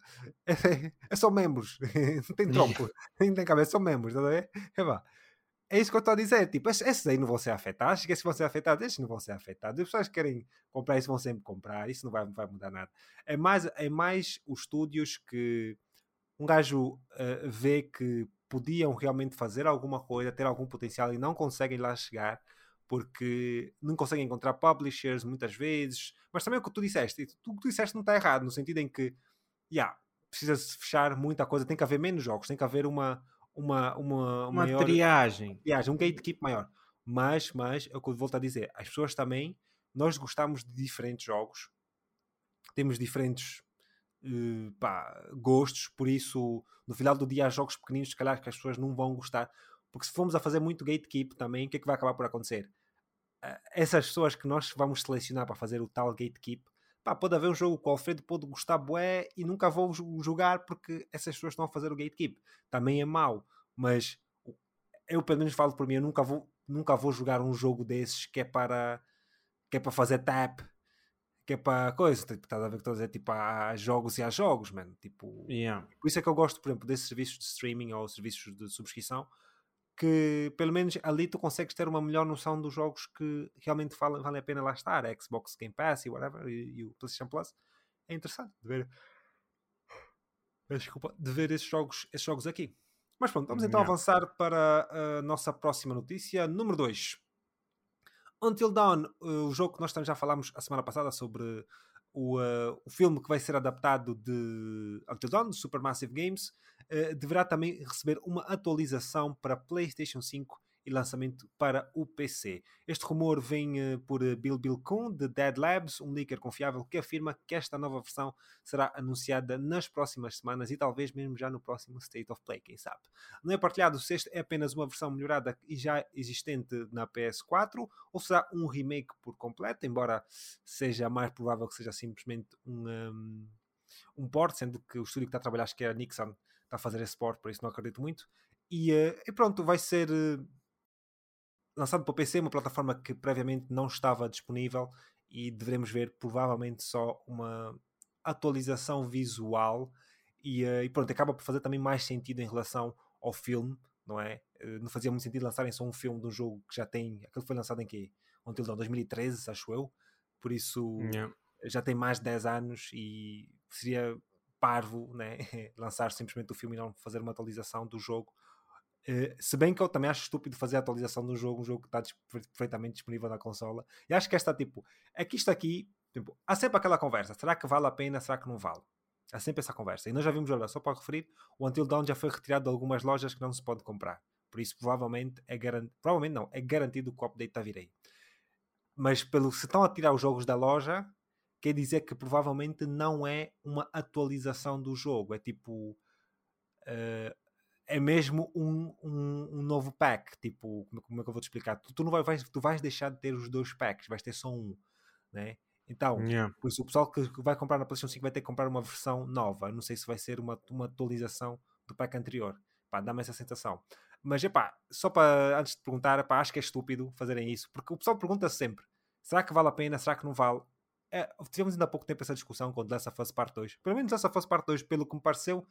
É, é só membros. não tem troco. nem tem cabeça, só membros. Estás a ver? É. É isso que eu estou a dizer. Tipo, esses aí não vão ser afetados. Esses vão ser afetados, esses não vão ser afetados. As pessoas que querem comprar isso vão sempre comprar. Isso não vai, vai mudar nada. É mais, é mais os estúdios que um gajo uh, vê que podiam realmente fazer alguma coisa, ter algum potencial e não conseguem lá chegar porque não conseguem encontrar publishers muitas vezes. Mas também o que tu disseste, tu, o que tu disseste não está errado, no sentido em que, yeah, precisa-se fechar muita coisa, tem que haver menos jogos, tem que haver uma, uma, uma, uma maior, triagem. triagem, um gatekeep maior. Mas, mas, é o que eu volto a dizer, as pessoas também, nós gostamos de diferentes jogos, temos diferentes uh, pá, gostos, por isso, no final do dia, há jogos pequeninos, se calhar, que as pessoas não vão gostar, porque se formos a fazer muito gatekeep também, o que é que vai acabar por acontecer? Uh, essas pessoas que nós vamos selecionar para fazer o tal gatekeep, pá, pode haver um jogo que o Alfredo pode gostar bué e nunca vou jogar porque essas pessoas estão a fazer o gatekeep. Também é mau, mas eu pelo menos falo por mim, eu nunca vou, nunca vou jogar um jogo desses que é para que é para fazer tap, que é para coisa, tipo, estás a ver que estou a dizer, tipo, há jogos e há jogos, mano, tipo, yeah. por isso é que eu gosto, por exemplo, desses serviços de streaming ou serviços de subscrição, que pelo menos ali tu consegues ter uma melhor noção dos jogos que realmente valem vale a pena lá estar. A Xbox Game Pass e whatever, e, e, o PlayStation Plus. É interessante de ver. Desculpa, de ver esses jogos, esses jogos aqui. Mas pronto, vamos então yeah. avançar para a nossa próxima notícia. Número 2. Until Dawn, o jogo que nós já falámos a semana passada sobre o, uh, o filme que vai ser adaptado de Dawn, de Supermassive Games, uh, deverá também receber uma atualização para PlayStation 5 e lançamento para o PC. Este rumor vem uh, por uh, Bill Bill Kuhn, de Dead Labs, um leaker confiável que afirma que esta nova versão será anunciada nas próximas semanas e talvez mesmo já no próximo State of Play, quem sabe. Não é partilhado se este é apenas uma versão melhorada e já existente na PS4 ou será um remake por completo, embora seja mais provável que seja simplesmente um, um, um port, sendo que o estúdio que está a trabalhar, acho que é a Nixon, está a fazer esse port, por isso não acredito muito. E, uh, e pronto, vai ser lançado para o PC, uma plataforma que previamente não estava disponível e devemos ver provavelmente só uma atualização visual e, uh, e pronto, acaba por fazer também mais sentido em relação ao filme, não é? Uh, não fazia muito sentido lançarem só um filme de um jogo que já tem, aquele foi lançado em que? Until Dawn 2013, acho eu, por isso yeah. já tem mais de 10 anos e seria parvo né? lançar simplesmente o filme e não fazer uma atualização do jogo. Uh, se bem que eu também acho estúpido fazer a atualização do jogo, um jogo que está perfeitamente disponível na consola. E acho que esta tipo, é que isto aqui, tipo, há sempre aquela conversa: será que vale a pena, será que não vale? Há sempre essa conversa. E nós já vimos, olha, só para referir, o Until Dawn já foi retirado de algumas lojas que não se pode comprar. Por isso, provavelmente é garantido, provavelmente não, é garantido que o update está a vir aí. Mas pelo se estão a tirar os jogos da loja, quer dizer que provavelmente não é uma atualização do jogo. É tipo. Uh, é mesmo um, um, um, novo pack. Tipo, como, como, é que eu vou te explicar? Tu, tu, não vai, vais, tu vais deixar de ter os dois packs, vais ter só um. Né? Então, yeah. por isso, o pessoal que vai comprar na PlayStation 5 vai ter que comprar uma versão nova. Não sei se vai ser uma, uma atualização do pack anterior. Pá, dá-me essa sensação. Mas, epá, só para, antes de perguntar, epá, acho que é estúpido fazerem isso. Porque o pessoal pergunta sempre, será que vale a pena, será que não vale? É, tivemos ainda há pouco tempo essa discussão com The Last of Us Part 2. Pelo menos The Last of Us Part 2, pelo que me pareceu,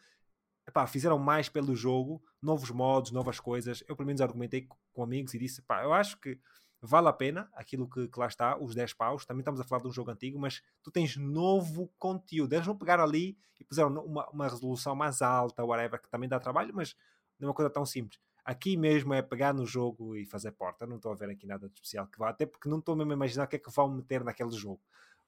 epá, fizeram mais pelo jogo, novos modos, novas coisas. Eu, pelo menos, argumentei com amigos e disse, eu acho que vale a pena aquilo que, que, lá está, os 10 paus. Também estamos a falar de um jogo antigo, mas tu tens novo conteúdo. Eles não pegaram ali e puseram uma, uma resolução mais alta, whatever, que também dá trabalho, mas não é uma coisa tão simples. Aqui mesmo é pegar no jogo e fazer porta. Não estou a ver aqui nada de especial que vá, até porque não estou mesmo a imaginar o que é que vão meter naquele jogo.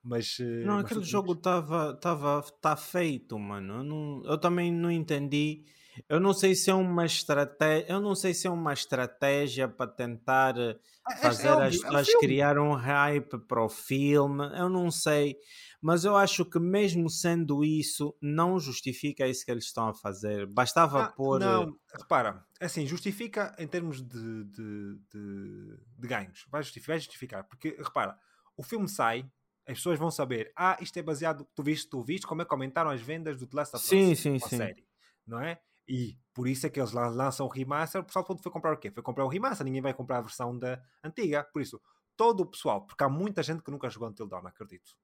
Mas, eh, não, mas aquele jogo estava tava, tá feito, mano. Eu, não, eu também não entendi. Eu não sei se é uma estratégia. Eu não sei se é uma estratégia para tentar eh, é, é fazer é, é as pessoas é criar um hype para o filme. Eu não sei. Mas eu acho que mesmo sendo isso, não justifica isso que eles estão a fazer. Bastava ah, pôr. Não, repara, assim, justifica em termos de, de, de, de ganhos. Vai justificar, vai justificar. Porque, repara, o filme sai, as pessoas vão saber, ah, isto é baseado, tu viste, tu viste como é que aumentaram as vendas do The Last of Us, sim, sim, sim. série, não é? E por isso é que eles lançam o remaster, o pessoal todo foi comprar o quê? Foi comprar o remaster, ninguém vai comprar a versão da antiga, por isso, todo o pessoal, porque há muita gente que nunca jogou Until Dawn, acredito.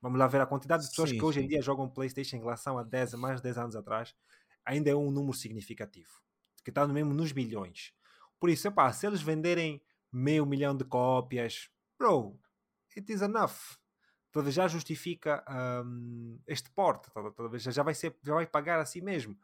Vamos lá ver a quantidade de pessoas sim, que hoje sim. em dia jogam PlayStation em relação a 10, mais de 10 anos atrás, ainda é um número significativo, que está mesmo nos bilhões. Por isso, epá, se eles venderem meio milhão de cópias, bro, it is enough talvez já justifica um, este porte, talvez já vai, ser, já vai pagar a si mesmo.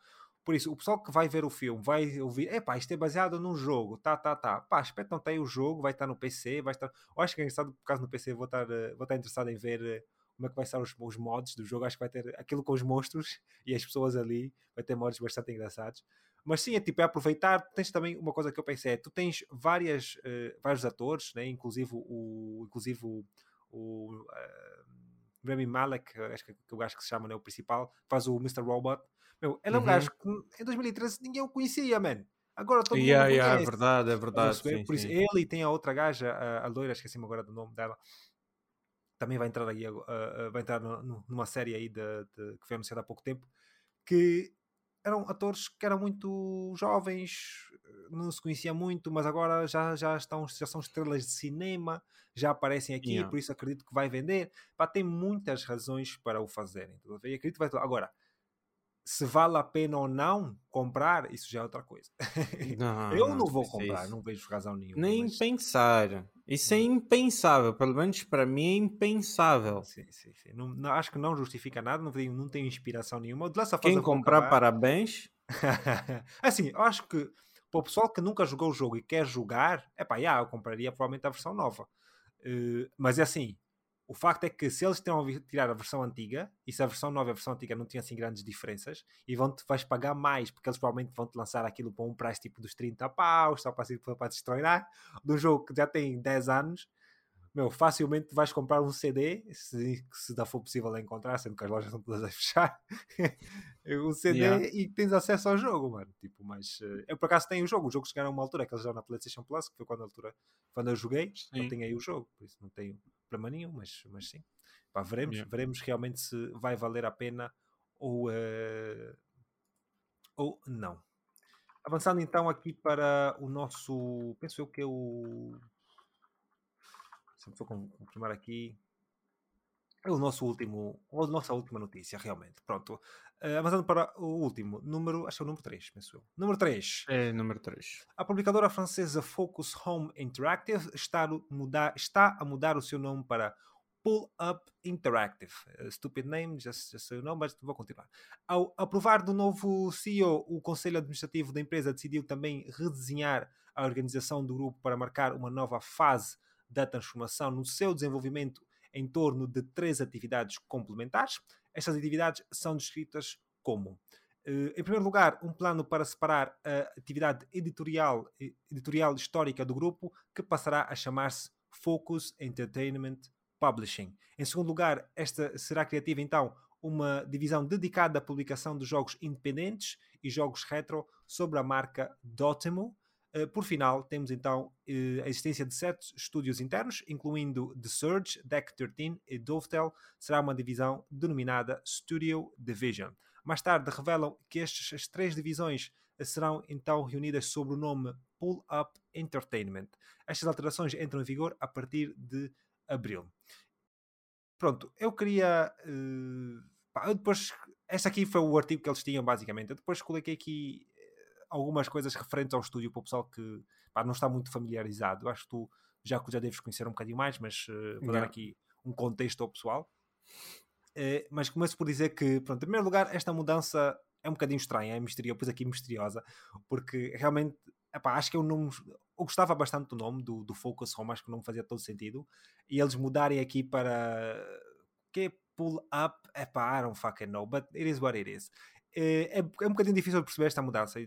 Por isso, o pessoal que vai ver o filme vai ouvir, epá, isto é baseado num jogo, tá, tá, tá. Pá, espetam até o jogo, vai estar no PC, vai estar. Eu acho que é engraçado, por causa no PC, vou estar, eh, vou estar interessado em ver eh, como é que vai estar os, os mods do jogo. Acho que vai ter aquilo com os monstros e as pessoas ali, vai ter mods bastante engraçados. Mas sim, é tipo, é aproveitar. Tens também uma coisa que eu pensei: é, tu tens várias, uh, vários atores, né? inclusive o, inclusive o, o uh, Remy Malek, acho que, que o gajo que se chama, né, o principal, faz o Mr. Robot. Meu, ele é um uhum. gajo que em 2013 ninguém o conhecia, man. Agora todo yeah, mundo yeah, É verdade, é verdade. Sim, Por isso, sim. ele tem a outra gaja, a, a loira, esqueci-me agora do nome dela, também vai entrar aí, uh, uh, vai entrar no, numa série aí de, de, que foi anunciada há pouco tempo, que eram atores que eram muito jovens, não se conhecia muito, mas agora já, já, estão, já são estrelas de cinema, já aparecem aqui, yeah. por isso acredito que vai vender. Pá, tem muitas razões para o fazerem. E acredito vai. Agora, se vale a pena ou não comprar, isso já é outra coisa. Não, eu não, não vou comprar, isso. não vejo razão nenhuma. Nem mas... pensar. Isso é hum. impensável, pelo menos para mim é impensável. Sim, sim, sim. Não, não, acho que não justifica nada, não, não tem inspiração nenhuma. Quem comprar, parabéns. assim, eu acho que para o pessoal que nunca jogou o jogo e quer jogar, é pá, yeah, eu compraria provavelmente a versão nova. Uh, mas é assim, o facto é que se eles estão a tirar a versão antiga, e se a versão nova e a versão antiga não tinham assim grandes diferenças, e vão -te, vais pagar mais, porque eles provavelmente vão-te lançar aquilo para um preço tipo dos 30 paus, só para, para destroinar, de um jogo que já tem 10 anos, meu, facilmente vais comprar um CD, se, se não for possível encontrar, sendo que as lojas não todas a fechar, um CD yeah. e tens acesso ao jogo, mano. Tipo, mas eh, eu por acaso tenho o jogo, o jogo chegaram a uma altura que eles já na PlayStation Plus, que foi quando a altura quando eu joguei, sim. não tenho aí o jogo, por isso não tenho problema nenhum, mas, mas sim. Pá, veremos, yeah. veremos realmente se vai valer a pena ou, uh, ou não. Avançando então aqui para o nosso, penso eu que é o Sempre vou confirmar aqui. é o nosso último, a nossa última notícia, realmente. Pronto. Uh, avançando para o último, número, acho que é o número 3, penso eu. Número 3. É, número 3. A publicadora francesa Focus Home Interactive está, mudar, está a mudar o seu nome para Pull Up Interactive. Uh, stupid name, já, já sei o nome, mas vou continuar. Ao aprovar do novo CEO, o Conselho Administrativo da empresa decidiu também redesenhar a organização do grupo para marcar uma nova fase da transformação no seu desenvolvimento em torno de três atividades complementares. Estas atividades são descritas como Uh, em primeiro lugar, um plano para separar a atividade editorial, editorial histórica do grupo, que passará a chamar-se Focus Entertainment Publishing. Em segundo lugar, esta será criativa então uma divisão dedicada à publicação de jogos independentes e jogos retro sobre a marca Dotemu, por final, temos então uh, a existência de sete estúdios internos, incluindo The Surge, Deck 13 e Dovetail, será uma divisão denominada Studio Division. Mais tarde revelam que estas três divisões uh, serão então reunidas sob o nome Pull Up Entertainment. Estas alterações entram em vigor a partir de abril. Pronto, eu queria. Pá, eu depois. Este aqui foi o artigo que eles tinham, basicamente. Eu depois coloquei aqui algumas coisas referentes ao estúdio para o pessoal que pá, não está muito familiarizado. Eu acho que tu já, já deves conhecer um bocadinho mais, mas uh, vou yeah. dar aqui um contexto ao pessoal. Uh, mas começo por dizer que, pronto, em primeiro lugar, esta mudança é um bocadinho estranha, é misteriosa, pois aqui misteriosa, porque realmente epá, acho que é um nome. Eu gostava bastante do nome do, do Focus Home, acho que o nome fazia todo sentido. E eles mudarem aqui para. Que é pull up? Epá, I don't fucking know, but it is what it is. É, é, é, um bocadinho difícil perceber esta mudança.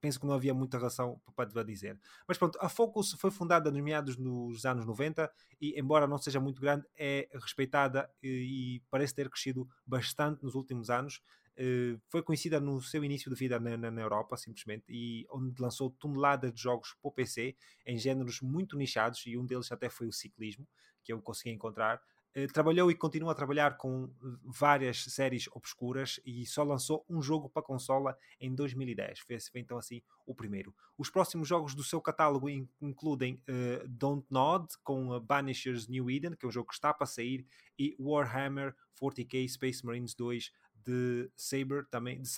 Penso que não havia muita razão para dizer. Mas pronto, a Focus foi fundada nos meados dos anos 90 e, embora não seja muito grande, é respeitada e, e parece ter crescido bastante nos últimos anos. Uh, foi conhecida no seu início de vida na, na, na, Europa, simplesmente, e onde lançou toneladas de jogos para o PC em géneros muito nichados, e um deles até foi o ciclismo, que eu consegui encontrar. Eh, trabalhou e continua a trabalhar com várias séries obscuras e só lançou um jogo para consola em 2010. Foi, foi então assim o primeiro. Os próximos jogos do seu catálogo includem uh, Don't Nod com Banishers New Eden, que é um jogo que está para sair, e Warhammer 40k Space Marines 2 de Saber também, de,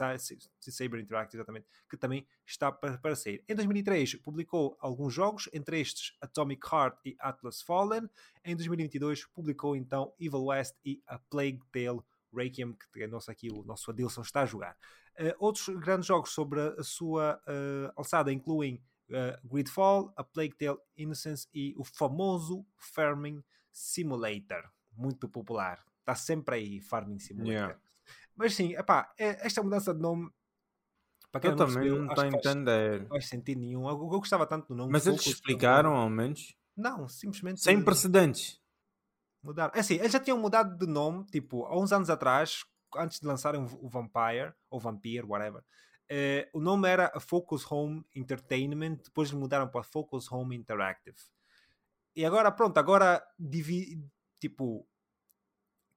de Saber Interactive, exatamente, que também está para, para sair. Em 2003 publicou alguns jogos, entre estes Atomic Heart e Atlas Fallen. Em 2022 publicou então Evil West e A Plague Tale Requiem, que é nosso, aqui o nosso Adilson está a jogar. Uh, outros grandes jogos sobre a sua uh, alçada incluem uh, Gridfall, A Plague Tale Innocence e o famoso Farming Simulator, muito popular. Está sempre aí, Farming Simulator. Yeah. Mas sim, epá, é, esta mudança de nome para quem eu não também não estou a entender. Não faz sentido nenhum. Eu, eu, gostava tanto do nome. Mas eles explicaram, ao menos? Não, simplesmente. Sem precedentes. Mudaram. É assim, eles já tinham mudado de nome, tipo, há uns anos atrás, antes de lançarem o Vampire, ou Vampire, whatever. Eh, o nome era Focus Home Entertainment, depois mudaram para Focus Home Interactive. E agora, pronto, agora, tipo,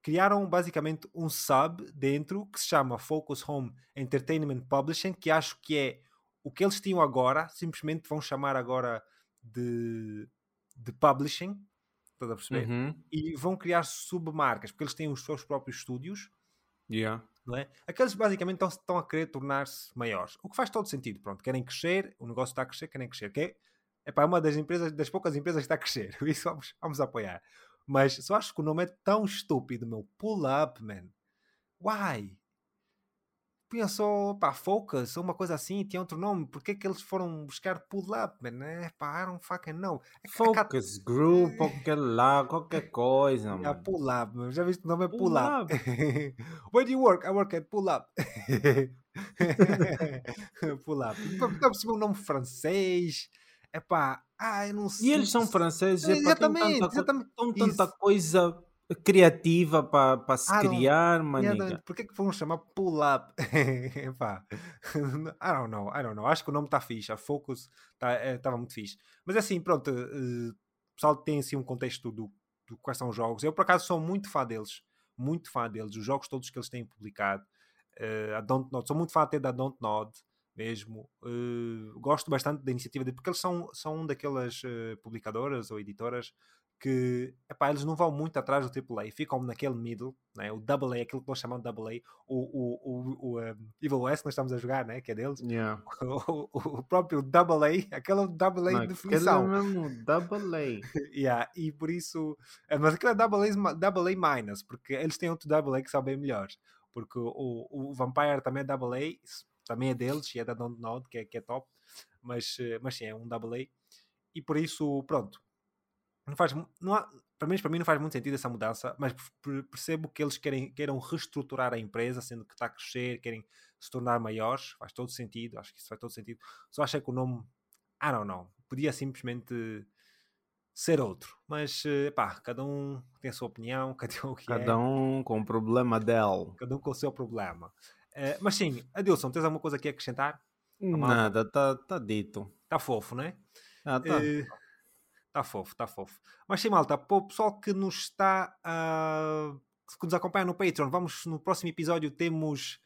criaram basicamente um sub dentro que se chama Focus Home Entertainment Publishing, que acho que é o que eles tinham agora, simplesmente vão chamar agora de, de publishing, estás a perceber? Uhum. E vão criar submarcas, porque eles têm os seus próprios estúdios. Yeah. Não é? Aqueles basicamente estão, estão a querer tornar-se maiores, o que faz todo sentido. Pronto, querem crescer, o negócio está a crescer, querem crescer. Que é, é uma das empresas, das poucas empresas que está a crescer. Isso vamos, vamos apoiar. Mas só acho que o nome é tão estúpido, meu. Pull up, man. Why? Pensou, pá, Focus, uma coisa assim, tinha outro nome. Por que que eles foram buscar pull up, man? É, pá, I don't fucking know. É, Focus é, Group, qualquer lá, qualquer coisa, mano. É, pull up, man. Já viste o nome é pull, pull up. up. Where do you work? I work at pull up. pull up. Por cima um nome francês é pá, ah, eu não sei. E eles são franceses, é, exatamente, tanta, exatamente. Tão tanta coisa criativa para pa se ah, criar, maninha. Por que que foram chamar Pull Up? Epá. I don't know, I don't know. Acho que o nome está fixe, a Focus estava tá, é, muito fixe. Mas assim, pronto, uh, o pessoal tem assim um contexto do, do quais são os jogos. Eu por acaso sou muito fã deles, muito fã deles, os jogos todos que eles têm publicado. Uh, a Don't Nod, sou muito fã até da Don't Nod mesmo. Uh, gosto bastante da iniciativa, de, porque eles são, são daquelas uh, publicadoras ou editoras que epá, eles não vão muito atrás do AAA, ficam naquele middle, né? o Double A, aquilo que nós chamamos de Double A, o, o, o, o um, Evil West que nós estamos a jogar, né? que é deles, Yeah. o, o- o próprio Double A, aquele Double A Não, de aquele definição. é mesmo double A. Yeah, e por isso, eh, mas aquilo é double A, double A minus, porque eles têm outro double A que são bem melhores. Porque o, o Vampire também é double A, também é deles, e é da Dontnod, que é, que é top, mas, eh, mas sim, é um double A. E por isso, pronto, não faz, não há, para mim, para mim não faz muito sentido essa mudança, mas per- percebo que eles querem, queiram reestruturar a empresa, sendo que está a crescer, querem se tornar maiores, faz todo sentido, acho que isso faz todo sentido. Só achei que o nome, I don't know, podia simplesmente ser outro, mas eh, pá, cada um tem a sua opinião, cada um que é, Cada um com o problema dele. cada um com o seu problema. Eh, mas sim, Adilson, tens alguma coisa aqui a acrescentar? Nada, tá, tá dito. Está fofo, não é? Ah, tá. Está fofo, está fofo. Mas sim, malta, para o pessoal que nos está a. que nos acompanha no Patreon, vamos no próximo episódio temos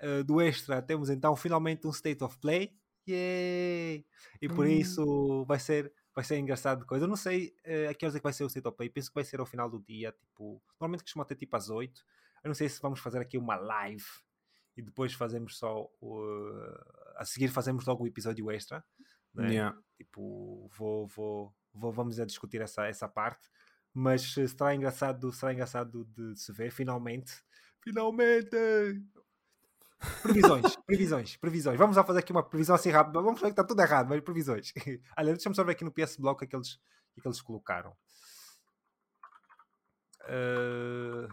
eh, do Extra, temos então finalmente um State of Play. Yay! E por Hum. isso vai ser, vai ser engraçado de coisa. Eu não sei eh, a que horas é que vai ser o State of Play, penso que vai ser ao final do dia, tipo. Normalmente costuma ter tipo às 8. Eu não sei se vamos fazer aqui uma live e depois fazemos só o. a seguir fazemos logo o episódio extra. né? Yeah. tipo vou, vou, vou vamos a discutir essa, essa parte mas eh, será engraçado será engraçado de se ver finalmente finalmente previsões previsões previsões vamos lá fazer aqui uma previsão assim rápida vamos ver que está tudo errado mas previsões olha deixa-me só ver aqui no PS Block o que eles, o que eles colocaram Eh,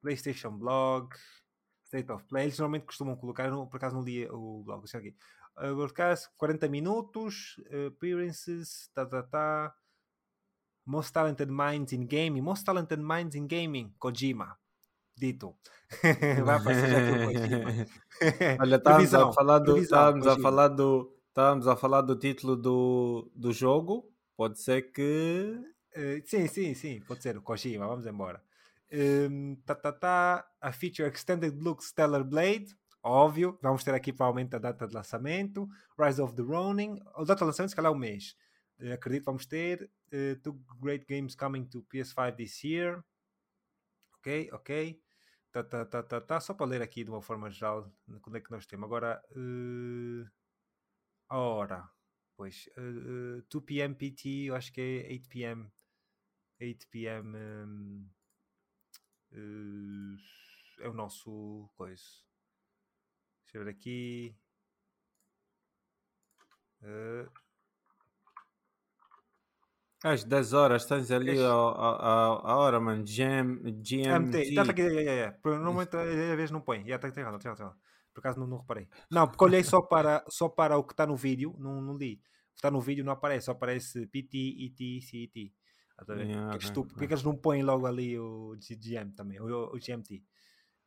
PlayStation Blog State of Play eles normalmente costumam colocar por acaso não li o blog deixa aqui Uh, broadcast 40 minutos, uh, appearances, tá, tá, tá. Most talented minds in gaming, most talented minds in gaming, Kojima. Dito. Vai aparecer já aqui o Kojima. Olha, estávamos a falar do, estávamos a falar do, estávamos a falar do título do, do jogo. Pode ser que Uh, sim, sim, sim, pode ser o Kojima, vamos embora. Um, tá, tá, tá. A feature Extended Look Stellar Blade, óbvio. Vamos ter aqui provavelmente a data de lançamento. Rise of the Ronin, a data de lançamento, se calhar, é o mês. Uh, acredito que vamos ter. Uh, two great games coming to PS5 this year. Ok, ok. Tá, tá, tá, tá, tá. Só para ler aqui de uma forma geral, quando é que nós temos. Agora, uh, a hora. Pois, uh, uh, 2 p.m. PT, eu acho que é 8 p.m. 8 p.m. um, é o nosso coisa. Deixa eu ver aqui. Uh, às 10 horas tens ali a, a, a, a hora, mano. GM, GMT. MT, tá, tá aqui, é, é, é. Por- Normalmente às vezes não põe. Yeah, tá, tem razão, tem razão. Por acaso não, não reparei. Não, porque olhei só para, só para o que está no vídeo, não, não li. O que está no vídeo não aparece, só aparece PT, ET, CET. Tá? Yeah, que é ok, estúpido. Por que eles não põem logo ali o GM também, o, o GMT?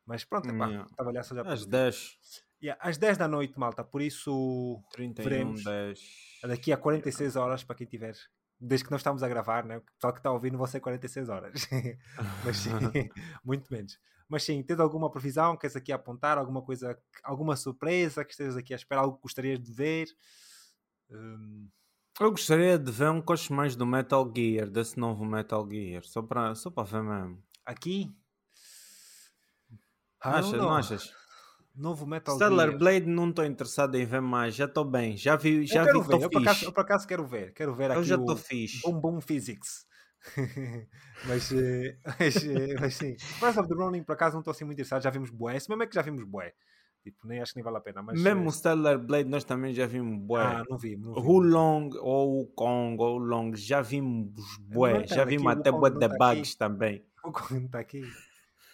Mas pronto, epá, Yeah. estava a olhar só já Às o vídeo. 10. Yeah, às 10 da noite, malta, por isso 31, Veremos. 10. daqui a 46 horas para quem tiver. Desde que nós estamos a gravar, né? O pessoal que está ouvindo vão ser 46 horas. Mas sim, muito menos. Mas sim, tens alguma previsão? Queres aqui apontar? Alguma coisa, alguma surpresa que estejas aqui a esperar? Algo que gostarias de ver? Hum, Eu gostaria de ver um coche mais do Metal Gear, desse novo Metal Gear. Só para só para ver mesmo. aqui? Achas, não know. achas? Novo Metal Stellar Gear. Blade não estou interessado em ver mais. Já estou bem. Já vi, já eu vi quero que eu por, acaso, eu por acaso quero ver. Quero ver Eu aqui já o estou fixe. Boom Boom Physics. mas, eh, mas, eh, mas sim. Rise of the Ronin, por acaso, não estou assim muito interessado. Já vimos bué. Esse mesmo é que já vimos bué. Tipo, nem acho que nem vale a pena. Mas, Mesmo o eh, Stellar Blade nós também já vimos bué. Ah, não vi. Não vi. O Long ou o Kong ou o Long já vimos bué. Tá Já vimos até bué de tá bugs aqui. também. O Kong não está aqui.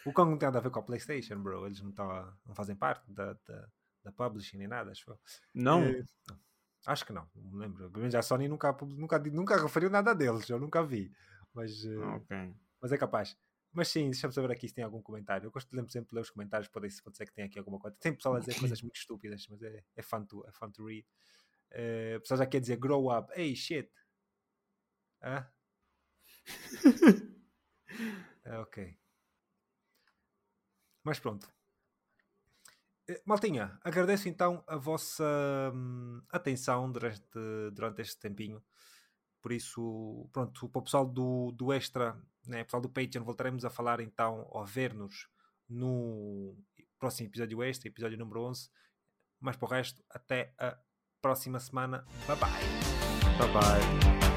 O Kong não tem nada a ver com a PlayStation, bro. Eles não, a- não fazem parte da, da, da publishing nem nada, acho. Não? Eh. Acho que não. Não lembro. Pelo menos a Sony nunca, nunca, nunca referiu nada deles. Eu nunca vi. Mas, eh, Ok. mas é capaz. Mas sim, deixa-me saber aqui se tem algum comentário. Eu gosto de sempre de ler os comentários, pode, pode ser que tenha aqui alguma coisa. Tem pessoal a dizer coisas muito estúpidas, mas é, é, fun, to, é fun to read. Eh, pessoal já quer dizer grow up. Hey, shit. Hã? É, ok. Mas pronto. Eh, Maltinha, agradeço então a vossa hum, atenção durante, durante este tempinho. Por isso, pronto, para o pessoal do, do Extra, né, pessoal do Patreon, voltaremos a falar então, ou a ver-nos no próximo episódio Extra, episódio número 11. Mas para o resto, até a próxima semana. Bye bye. Bye bye.